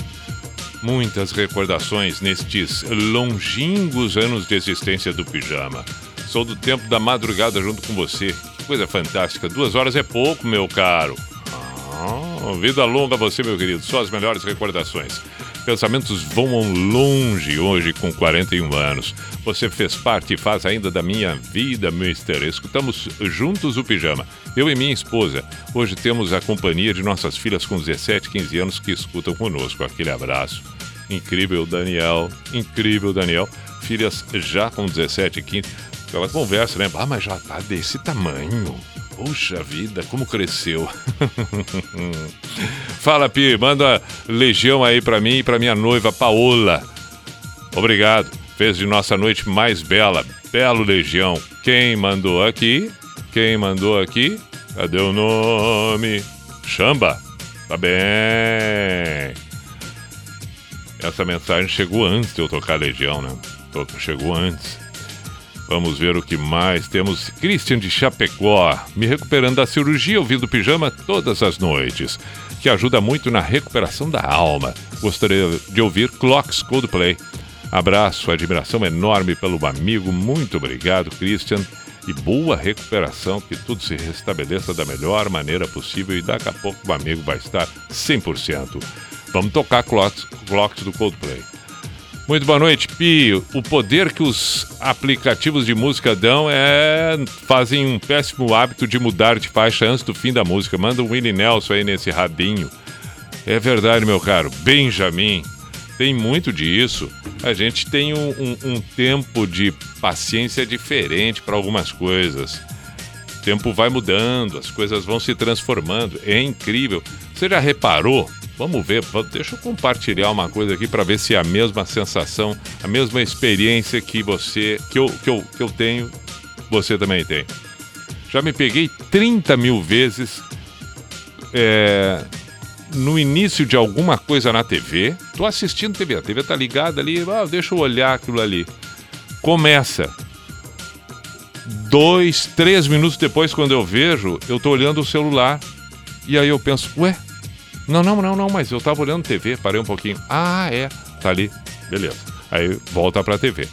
Muitas recordações nestes longínquos anos de existência do pijama. Sou do tempo da madrugada junto com você. Coisa fantástica. Duas horas é pouco, meu caro. Ah, vida longa você, meu querido. Só as melhores recordações. Pensamentos voam longe hoje com 41 anos. Você fez parte e faz ainda da minha vida, mister. Escutamos juntos o pijama. Eu e minha esposa. Hoje temos a companhia de nossas filhas com 17, 15 anos que escutam conosco. Aquele abraço. Incrível, Daniel. Incrível, Daniel. Filhas já com 17, 15. Aquela conversa, né? Ah, mas já tá desse tamanho. Puxa vida, como cresceu. (laughs) Fala, Pi, manda legião aí pra mim e pra minha noiva Paola. Obrigado. Fez de nossa noite mais bela. Belo legião. Quem mandou aqui? Quem mandou aqui? Cadê o nome? Chamba. Tá bem. essa mensagem chegou antes de eu tocar Legião, né? Chegou antes. Vamos ver o que mais. Temos Christian de Chapecó, me recuperando da cirurgia, ouvindo pijama todas as noites, que ajuda muito na recuperação da alma. Gostaria de ouvir Clocks Coldplay. Abraço, admiração enorme pelo amigo. Muito obrigado, Christian. E boa recuperação, que tudo se restabeleça da melhor maneira possível e daqui a pouco o amigo vai estar 100%. Vamos tocar Clocks, Clocks do Coldplay. Muito boa noite, Pi. O poder que os aplicativos de música dão é. fazem um péssimo hábito de mudar de faixa antes do fim da música. Manda um Willie Nelson aí nesse rabinho. É verdade, meu caro. Benjamin. Tem muito disso. A gente tem um, um- um tempo de paciência diferente para algumas coisas. O tempo vai mudando, as coisas vão se transformando. É incrível. Você já reparou? Vamos ver, deixa eu compartilhar uma coisa aqui para ver se é a mesma sensação, a mesma experiência que você, que eu, que eu, que eu tenho, você também tem. Já me peguei 30 mil vezes é, no início de alguma coisa na TV. Tô assistindo TV, a TV tá ligada ali, ah, deixa eu olhar aquilo ali. Começa. Dois, três minutos depois, quando eu vejo, eu tô olhando o celular. E aí eu penso, ué, não, não, não, não, mas eu tava olhando TV, parei um pouquinho. Ah, é, tá ali, beleza. Aí volta pra TV.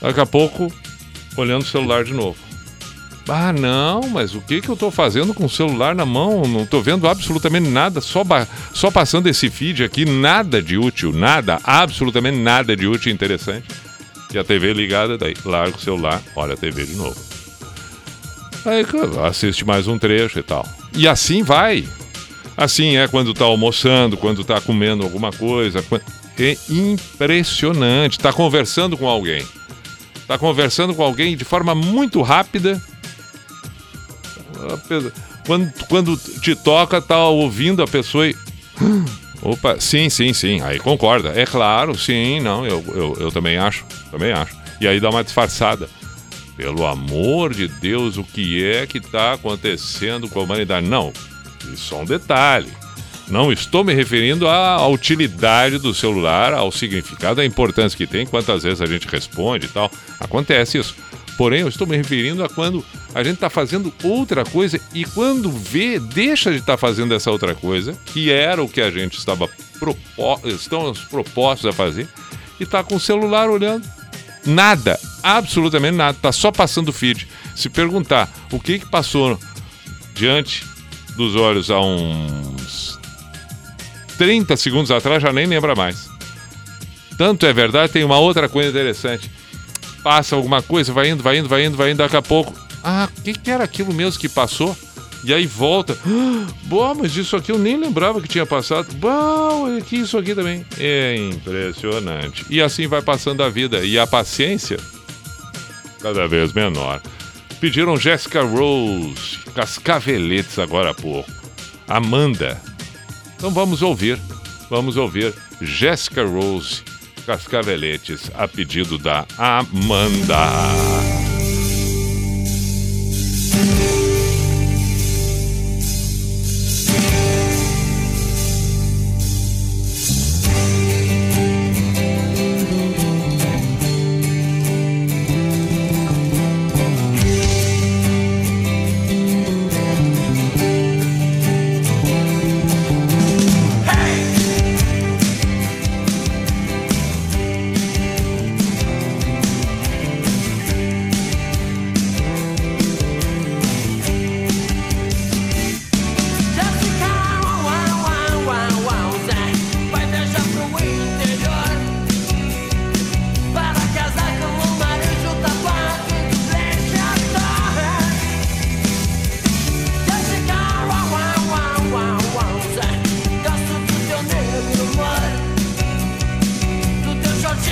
Daqui a pouco, olhando o celular de novo. Ah, não, mas o que que eu tô fazendo com o celular na mão? Não tô vendo absolutamente nada, só, só passando esse feed aqui, nada de útil, nada, absolutamente nada de útil e interessante. E a TV ligada, daí larga o celular, olha a TV de novo. Aí assiste mais um trecho e tal. E assim vai. Assim é quando tá almoçando, quando tá comendo alguma coisa. É impressionante. Tá conversando com alguém. Tá conversando com alguém de forma muito rápida. A pe- Quando, quando te toca, tá ouvindo a pessoa e. Opa, sim, sim, sim. Aí concorda. É claro, sim, não, eu, eu, eu também acho. Também acho. E aí dá uma disfarçada. Pelo amor de Deus, o que é que está acontecendo com a humanidade? Não, só um detalhe. Não estou me referindo à, utilidade do celular, ao significado, à importância que tem, quantas vezes a gente responde e tal. Acontece isso. Porém, eu estou me referindo a quando a gente está fazendo outra coisa e quando vê, deixa de estar fazendo essa outra coisa, que era o que a gente estava propo estamos propostos a fazer, e está com o celular olhando. Nada, absolutamente nada, tá só passando feed. Se perguntar o que que passou diante dos olhos há uns 30 segundos atrás, já nem lembra mais. Tanto é verdade, tem uma outra coisa interessante. Passa alguma coisa, vai indo, vai indo, vai indo, vai indo, daqui a pouco. Ah, o que, que era aquilo mesmo que passou? E aí volta. Ah, Bom, mas isso aqui eu nem lembrava que tinha passado. Bom, que isso aqui também. É impressionante. E assim vai passando a vida. E a paciência cada vez menor. Pediram Jessica Rose, Cascaveletes agora há pouco. Amanda. Então vamos ouvir. Vamos ouvir Jessica Rose, Cascaveletes, a pedido da Amanda.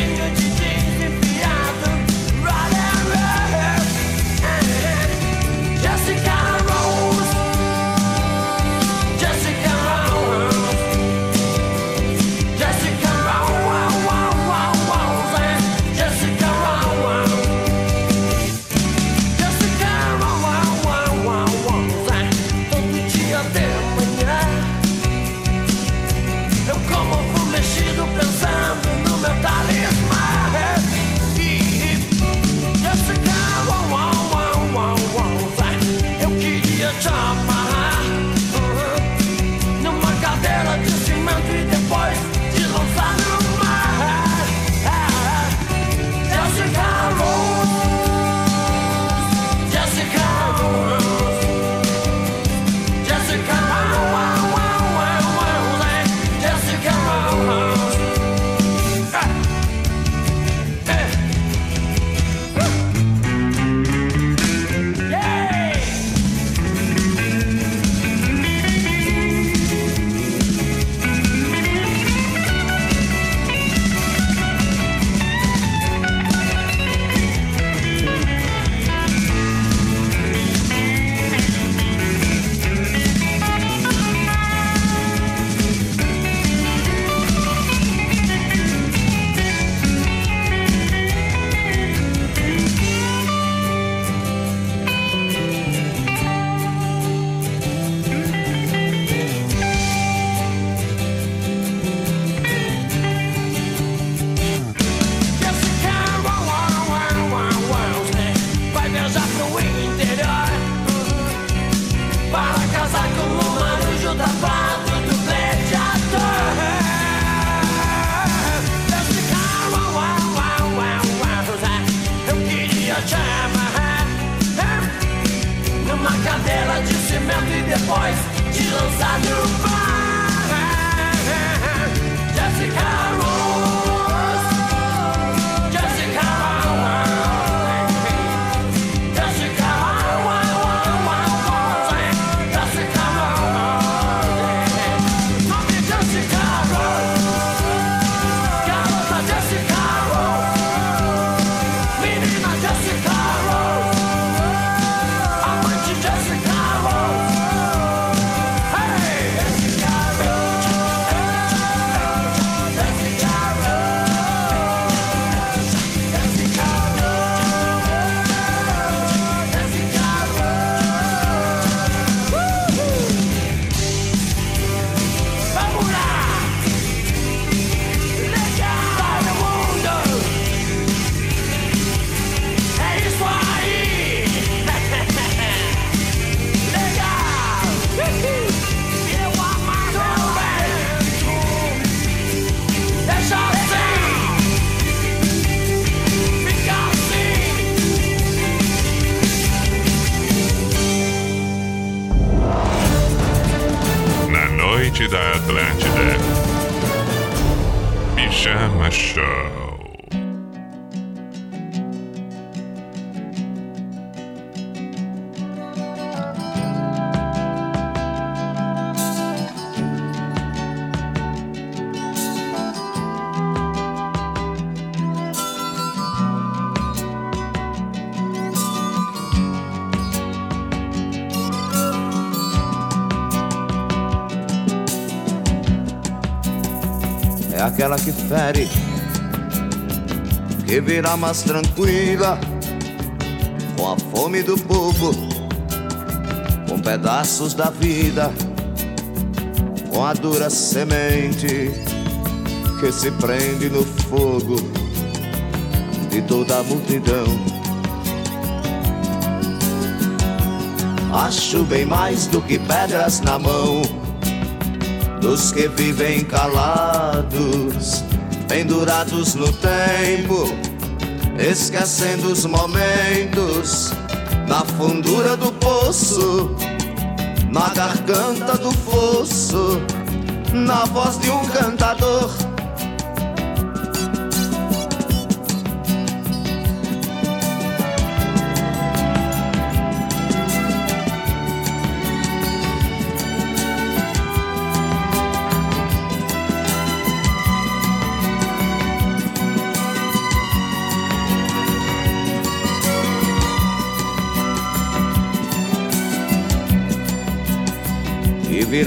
change. Aquela que fere, que virá mais tranquila, com a fome do povo, com pedaços da vida, com a dura semente que se prende no fogo de toda a multidão. Acho bem mais do que pedras na mão dos que vivem calados, pendurados no tempo, esquecendo os momentos na fundura do poço, na garganta do fosso, na voz de um cantador.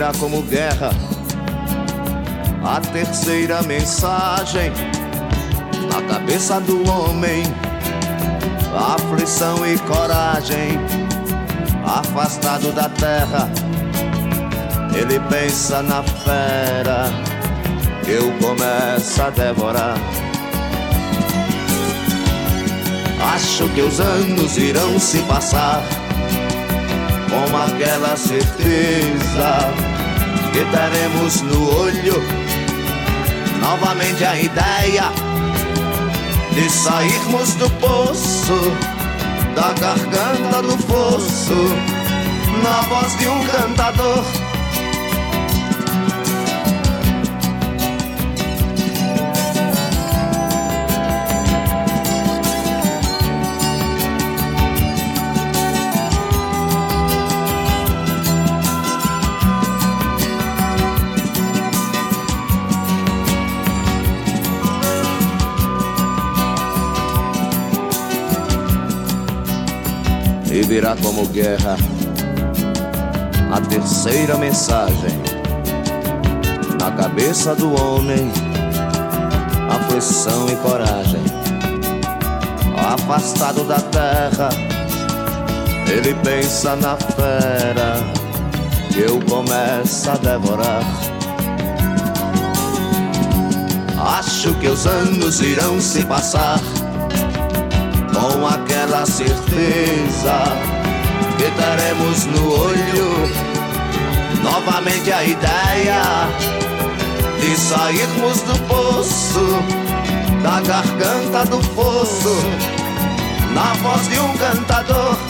Virá como guerra. A terceira mensagem na cabeça do homem, aflição e coragem, afastado da terra, ele pensa na fera que eu começo a devorar. Acho que os anos irão se passar com aquela certeza que teremos no olho novamente a ideia de sairmos do poço, da garganta do fosso, na voz de um cantador. Virá como guerra a terceira mensagem na cabeça do homem, aflição e coragem. Afastado da terra, ele pensa na fera que eu começo a devorar. Acho que os anos irão se passar com aquela certeza que teremos no olho novamente a ideia de sairmos do poço, da garganta do fosso, na voz de um cantador.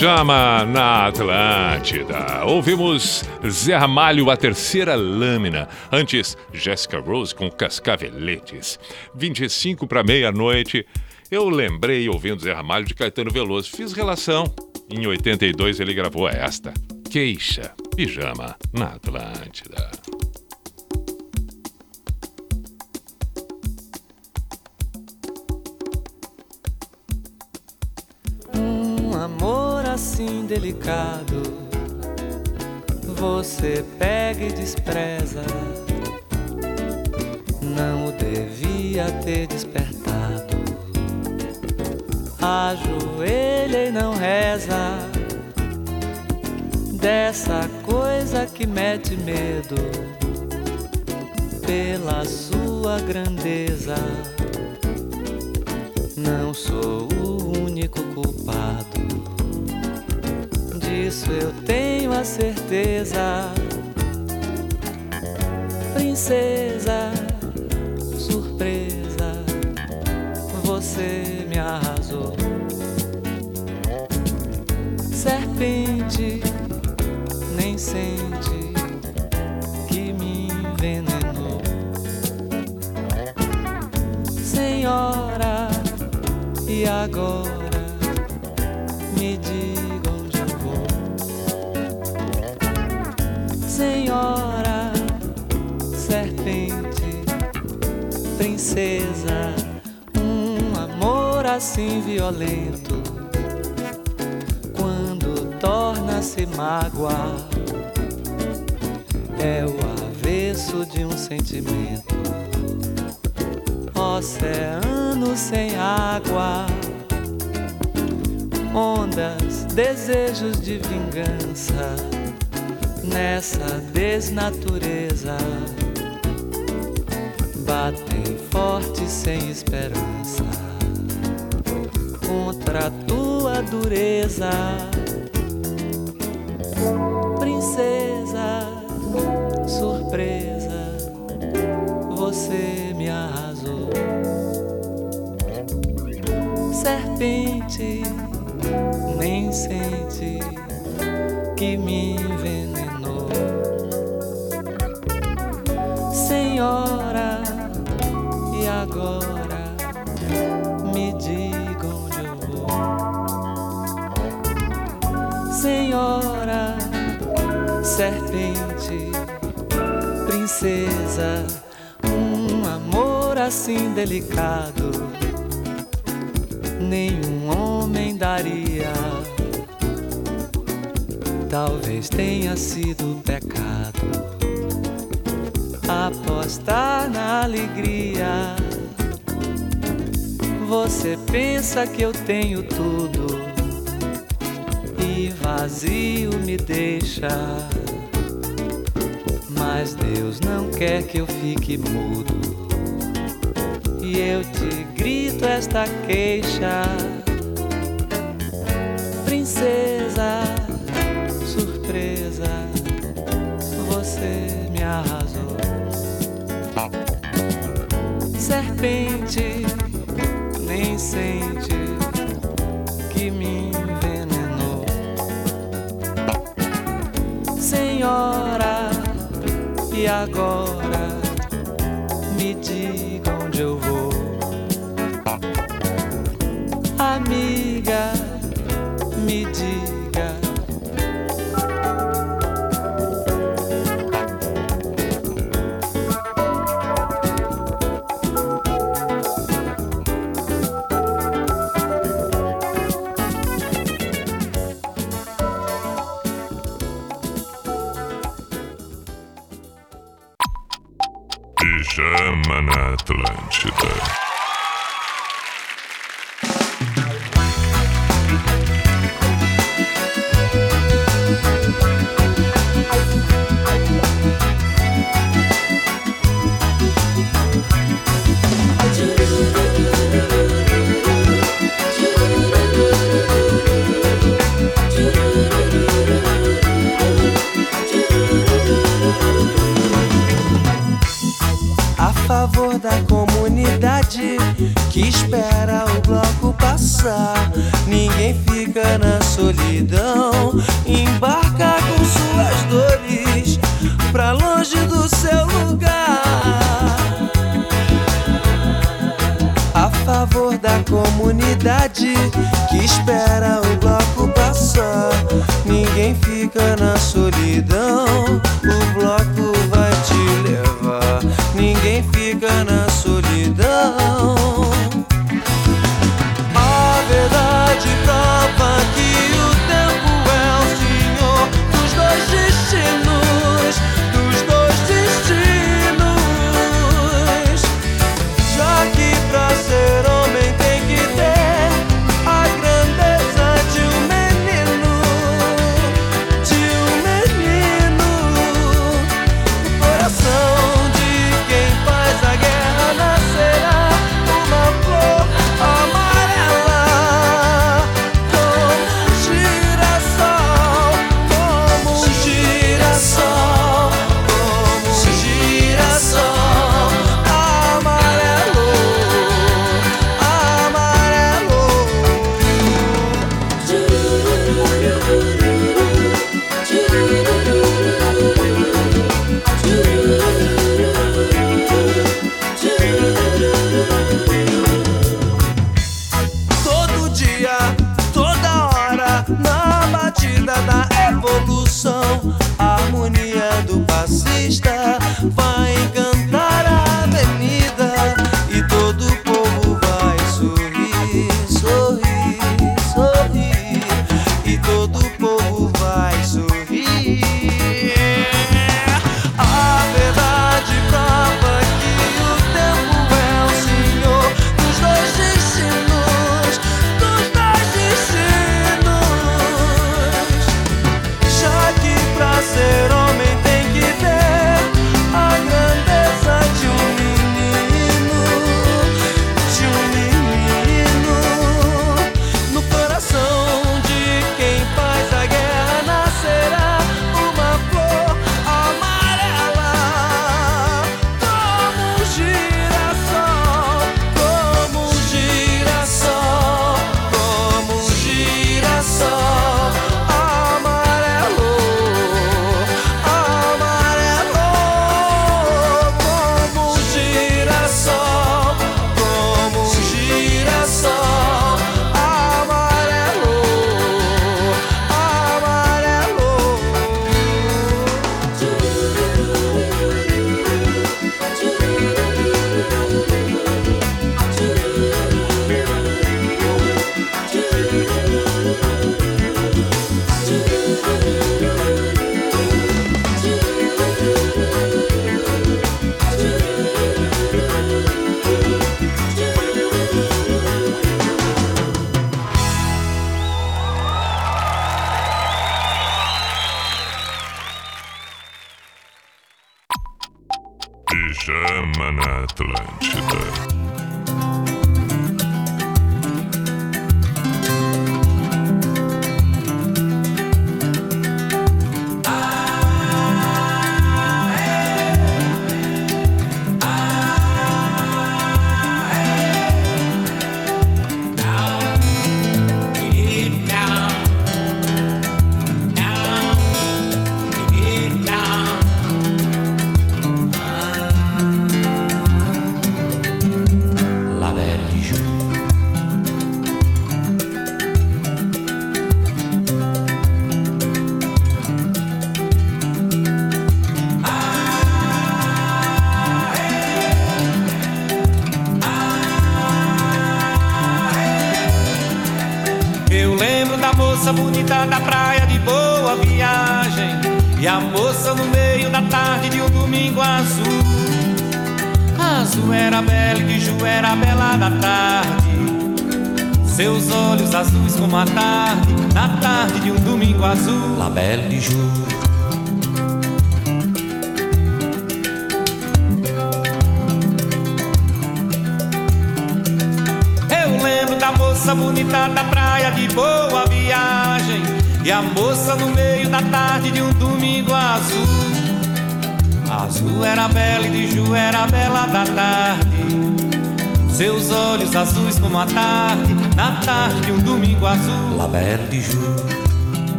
Pijama na Atlântida. Ouvimos Zé Ramalho, a terceira lâmina. Antes, Jessica Rose com Cascaveletes. 25 para meia-noite. Eu lembrei, ouvindo Zé Ramalho, de Caetano Veloso. Fiz relação. Em 82 ele gravou esta. Queixa. Pijama na Atlântida. Assim delicado, você pega e despreza. Não devia ter despertado. Ajoelha e não reza. Dessa coisa que mete medo pela sua grandeza. não sou o único culpado. Disso eu tenho a certeza. Princesa, surpresa, você me arrasou. Serpente, nem sente que me envenenou. Senhora, e agora Senhora, serpente, princesa, um amor assim violento. Quando torna-se mágoa, é o avesso de um sentimento. Oceano sem água, ondas, desejos de vingança nessa desnatureza. Batem forte sem esperança contra a tua dureza, princesa, surpresa, você me arrasou, serpente, nem sente que me envenenou, senhora, e agora me diga onde eu vou, senhora, serpente, princesa, um amor assim delicado, nenhum homem daria. Talvez tenha sido pecado apostar na alegria. Você pensa que eu tenho tudo e vazio me deixa. Mas Deus não quer que eu fique mudo. E eu te grito esta queixa, princesa, Serpente, nem sente que me envenenou. Senhora, e agora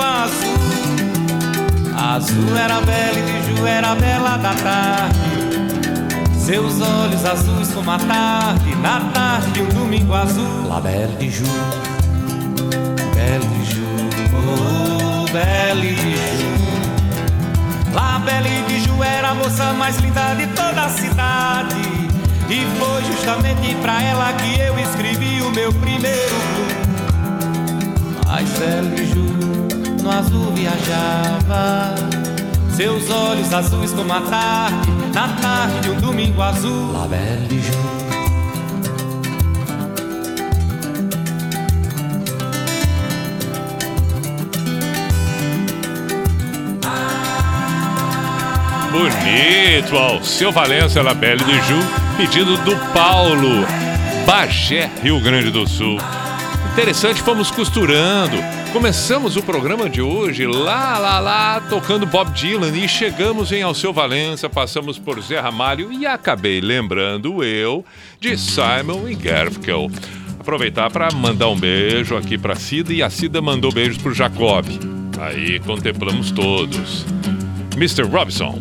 azul. Azul era bela e de Ju era bela da tarde. Seus olhos azuis como a tarde Na tarde de um domingo azul. La Belle Jour. Belle Ju, oh Belle Ju. La Belle de Ju era a moça mais linda de toda a cidade. E foi justamente pra ela que eu escrevi o meu primeiro blues Mas Belle Ju no azul viajava Seus olhos azuis como a tarde Na tarde de um domingo azul La Belle Jour. Bonito, Alceu Valença, Labelle do Ju, pedido do Paulo, Bagé, Rio Grande do Sul. Interessante, fomos costurando. Começamos o programa de hoje lá, lá, lá, tocando Bob Dylan e chegamos em Alceu Valença, passamos por Zé Ramalho e acabei lembrando eu de Simon e Garfunkel. Aproveitar para mandar um beijo aqui para Cida e a Cida mandou beijos pro Jacob. Aí contemplamos todos. Mr. Robson.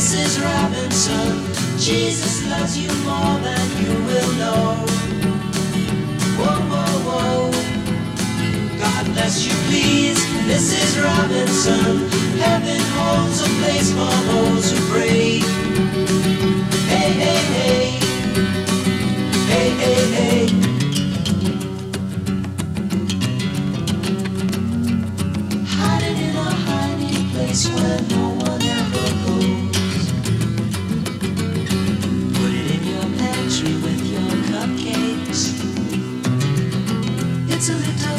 Mrs. Robinson, Jesus loves you more than you will know. Whoa, whoa, whoa. God bless you, please, Mrs. Robinson. Heaven holds a place for those who pray. Hey, hey, hey. Hey, hey, hey. Hiding in a hiding place where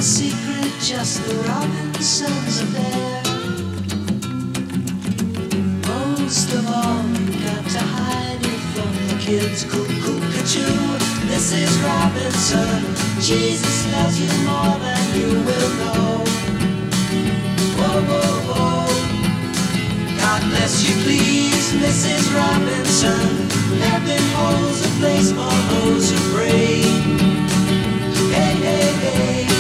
a secret, just the Robinsons are there. Most of all, we got to hide it from the kids. Cuckoo, this is Robinson. Jesus loves you more than you will know. Whoa, whoa, whoa. God bless you, please, Mrs. Robinson. Heaven holds a place for those who pray. Hey, hey, hey.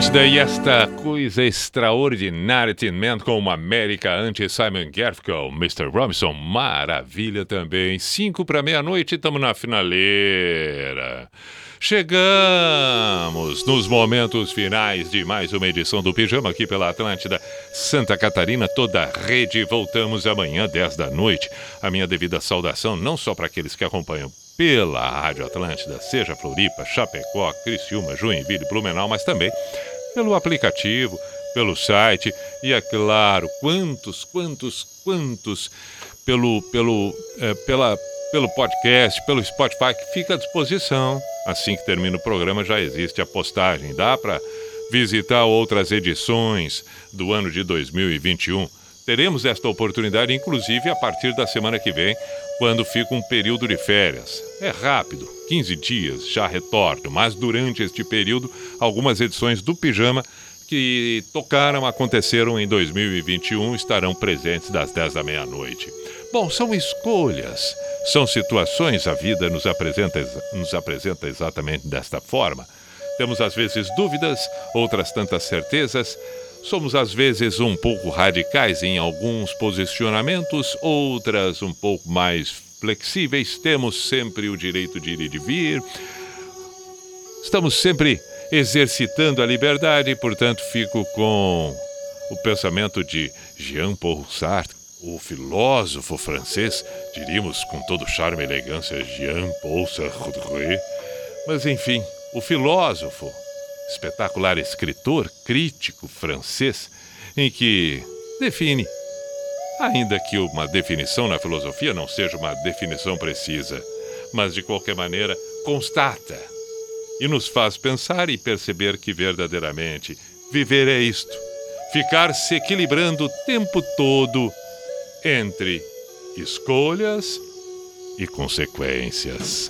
Atlântida e esta coisa extraordinária Tin com uma América anti-Simon Garfunkel, Mr. Robinson, maravilha também. Cinco para meia-noite, estamos na finaleira. Chegamos nos momentos finais de mais uma edição do Pijama aqui pela Atlântida Santa Catarina, toda a rede. Voltamos amanhã, 10 da noite. A minha devida saudação, não só para aqueles que acompanham pela Rádio Atlântida, seja Floripa, Chapecó, Criciúma, Joinville, Blumenau, mas também pelo aplicativo, pelo site e, é claro, quantos, quantos, quantos pelo, pelo, eh, pela, pelo podcast, pelo Spotify, que fica à disposição. Assim que termina o programa, já existe a postagem. Dá para visitar outras edições do ano de 2021. Teremos esta oportunidade, inclusive, a partir da semana que vem, quando fica um período de férias. É rápido, 15 dias, já retorno, mas durante este período, algumas edições do Pijama que tocaram, aconteceram em 2021, estarão presentes das 10 da meia-noite. Bom, são escolhas, são situações, a vida nos apresenta, nos apresenta exatamente desta forma. Temos às vezes dúvidas, outras tantas certezas. Somos às vezes um pouco radicais em alguns posicionamentos, outras um pouco mais flexíveis. Temos sempre o direito de ir e de vir. Estamos sempre exercitando a liberdade, portanto, fico com o pensamento de Jean-Paul Sartre, o filósofo francês, diríamos com todo charme e elegância, Jean-Paul Sartre. Mas enfim, o filósofo, espetacular escritor, crítico francês, em que define, ainda que uma definição na filosofia não seja uma definição precisa, mas de qualquer maneira constata e nos faz pensar e perceber que verdadeiramente viver é isto: ficar se equilibrando o tempo todo entre escolhas e consequências.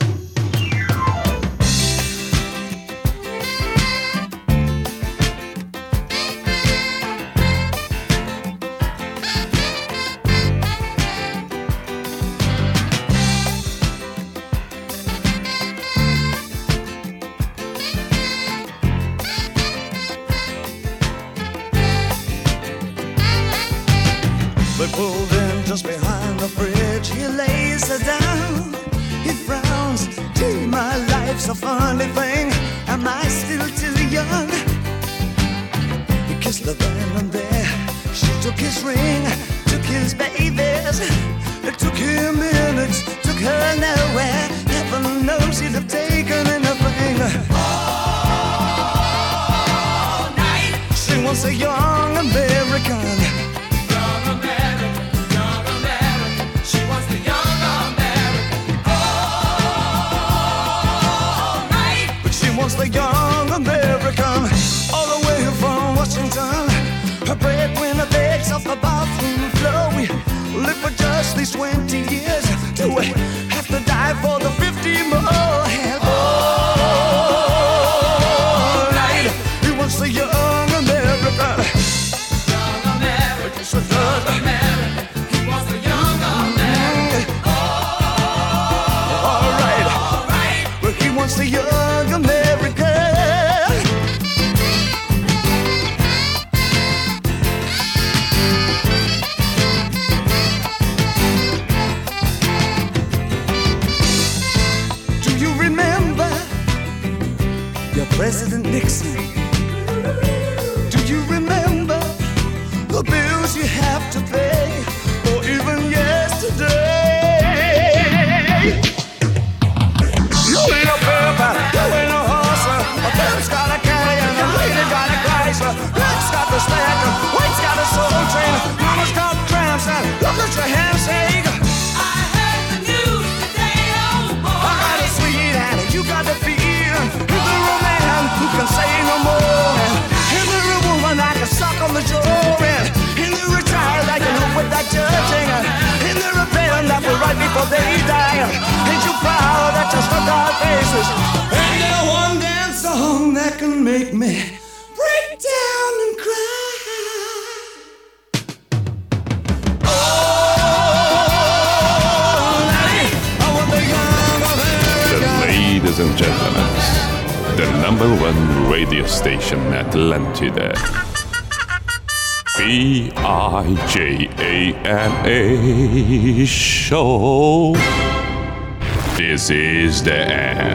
A show.